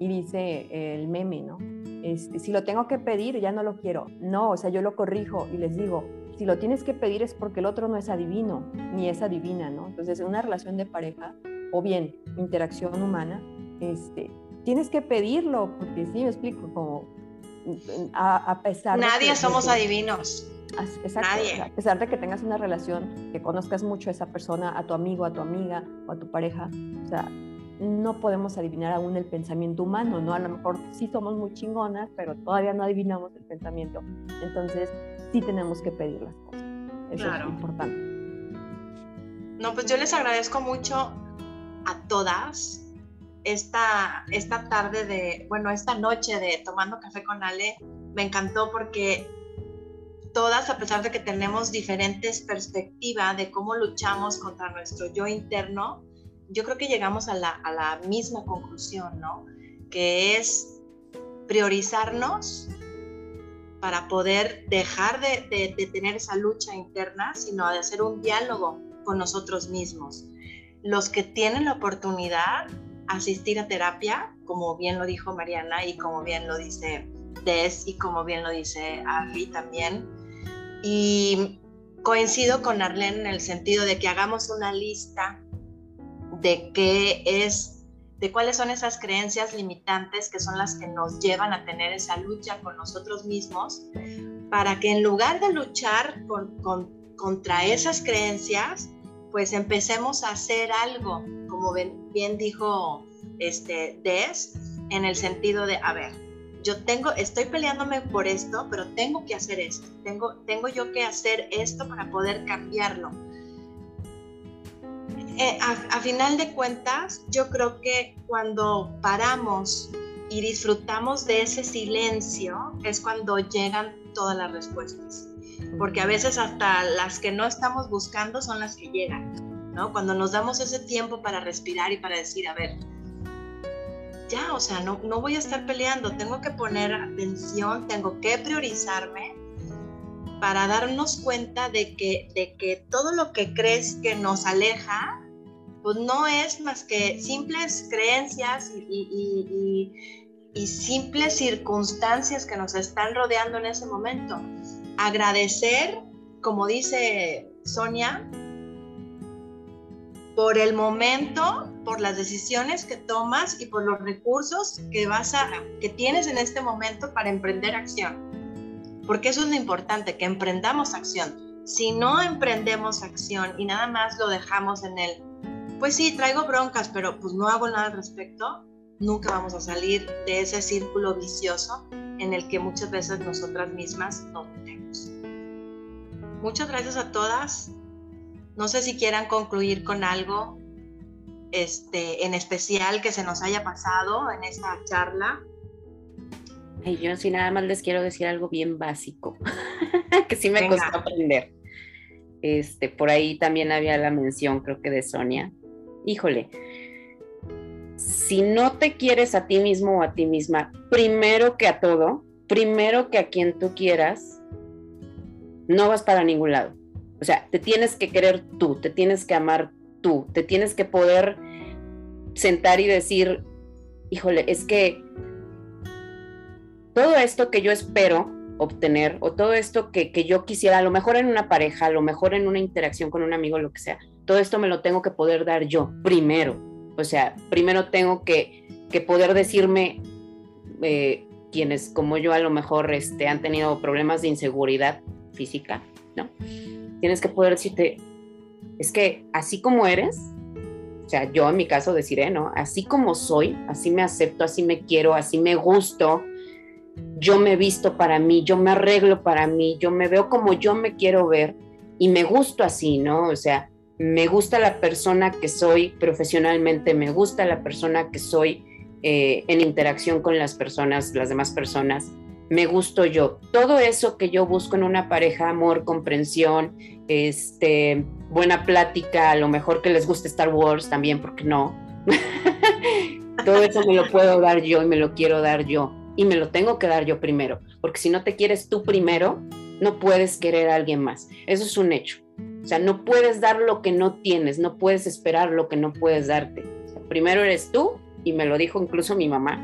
Y dice el meme, ¿no? Este, si lo tengo que pedir, ya no lo quiero. No, o sea, yo lo corrijo y les digo, si lo tienes que pedir es porque el otro no es adivino, ni es adivina, ¿no? Entonces, en una relación de pareja, o bien interacción humana, este, tienes que pedirlo, porque sí, me explico, como a, pesar Nadie de somos adivinos. Exacto, Nadie. a pesar de que tengas una relación, que conozcas mucho a esa persona, a tu amigo, a tu amiga o a tu pareja, o sea, no podemos adivinar aún el pensamiento humano, ¿no? A lo mejor sí somos muy chingonas, pero todavía no adivinamos el pensamiento. Entonces, sí tenemos que pedir las cosas. Eso es importante. No, pues yo les agradezco mucho a todas esta, esta tarde de, bueno, esta noche de tomando café con Ale. Me encantó porque todas, a pesar de que tenemos diferentes perspectivas de cómo luchamos contra nuestro yo interno, yo creo que llegamos a la, misma conclusión, ¿no? Que es priorizarnos para poder dejar de, tener esa lucha interna, sino de hacer un diálogo con nosotros mismos. Los que tienen la oportunidad asistir a terapia, como bien lo dijo Mariana y como bien lo dice Des y como bien lo dice Arli también. Y coincido con Arlene en el sentido de que hagamos una lista de qué es, de cuáles son esas creencias limitantes que son las que nos llevan a tener esa lucha con nosotros mismos, para que en lugar de luchar contra esas creencias, pues empecemos a hacer algo, como bien, dijo este, Des, en el sentido de, a ver, yo tengo, estoy peleándome por esto, pero tengo que hacer esto, tengo, tengo yo que hacer esto para poder cambiarlo eh, a, final de cuentas, yo creo que cuando paramos y disfrutamos de ese silencio es cuando llegan todas las respuestas. Porque a veces hasta las que no estamos buscando son las que llegan, ¿no? Cuando nos damos ese tiempo para respirar y para decir, a ver, ya, o sea, no, no voy a estar peleando, tengo que poner atención, tengo que priorizarme para darnos cuenta de que, de que todo lo que crees que nos aleja pues no es más que simples creencias y, simples circunstancias que nos están rodeando en ese momento. Agradecer, como dice Sonia, por el momento, por las decisiones que tomas y por los recursos que vas a que tienes en este momento para emprender acción. Porque eso es lo importante, que emprendamos acción. Si no emprendemos acción y nada más lo dejamos en el pues sí, traigo broncas, pero pues no hago nada al respecto, nunca vamos a salir de ese círculo vicioso en el que muchas veces nosotras mismas nos metemos. Muchas gracias a todas. No sé si quieran concluir con algo este, en especial que se nos haya pasado en esta charla. Y yo sí nada más les quiero decir algo bien básico, que sí me costó aprender. Este, por ahí también había la mención, creo que de Sonia, híjole, si no te quieres a ti mismo o a ti misma, primero que a todo, primero que a quien tú quieras, no vas para ningún lado. O sea, te tienes que querer tú, te tienes que amar tú, te tienes que poder sentar y decir, híjole, es que todo esto que yo espero obtener o todo esto que, que, yo quisiera, a lo mejor en una pareja, a lo mejor en una interacción con un amigo, lo que sea, todo esto me lo tengo que poder dar yo primero. O sea, primero tengo que, poder decirme eh, quienes como yo a lo mejor este, han tenido problemas de inseguridad física, ¿no? Tienes que poder decirte, es que así como eres, o sea, yo en mi caso deciré, ¿no? Así como soy, así me acepto, así me quiero, así me gusto, yo me visto para mí, yo me arreglo para mí, yo me veo como yo me quiero ver y me gusto así, ¿no? O sea, me gusta la persona que soy profesionalmente, me gusta la persona que soy eh, en interacción con las personas, las demás personas, me gusto yo. Todo eso que yo busco en una pareja, amor, comprensión, este, buena plática, a lo mejor que les guste Star Wars también, porque no. Todo eso me lo puedo dar yo y me lo quiero dar yo. Y me lo tengo que dar yo primero, porque si no te quieres tú primero, no puedes querer a alguien más. Eso es un hecho. O sea, no puedes dar lo que no tienes, no puedes esperar lo que no puedes darte. primero eres tú, y me lo dijo incluso mi mamá.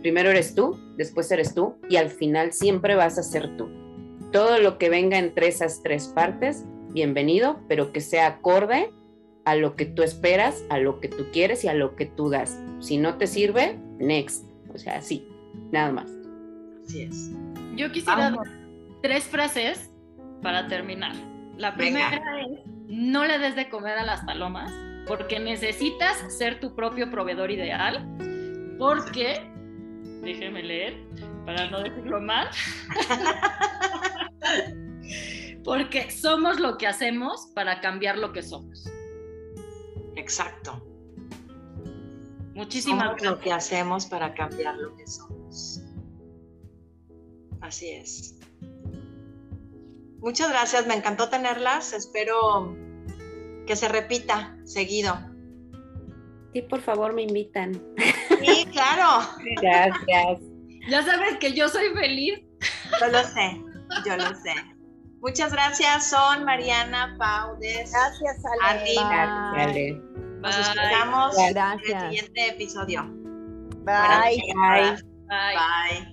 Primero eres tú, después eres tú y al final siempre vas a ser tú. Todo lo que venga entre esas tres partes, bienvenido, pero que sea acorde a lo que tú esperas, a lo que tú quieres y a lo que tú das. Si no te sirve, next. O sea, sí, nada más. Así es. Yo quisiera Vamos. dar tres frases para terminar. La primera es, no le des de comer a las palomas porque necesitas ser tu propio proveedor ideal, porque, déjeme leer para no decirlo mal, porque somos lo que hacemos para cambiar lo que somos. Exacto. Muchísimas Somos lo que hacemos para cambiar lo que somos. Así es. Muchas gracias, me encantó tenerlas. Espero que se repita seguido. Sí, por favor, me invitan. Sí, claro. Gracias. Ya sabes que yo soy feliz. Yo lo sé, yo lo sé. Muchas gracias, son Mariana Paudes. Gracias, Ale. Gracias, Ale. Nos Bye. escuchamos en el siguiente episodio. Bye. Noches. Bye. Bye.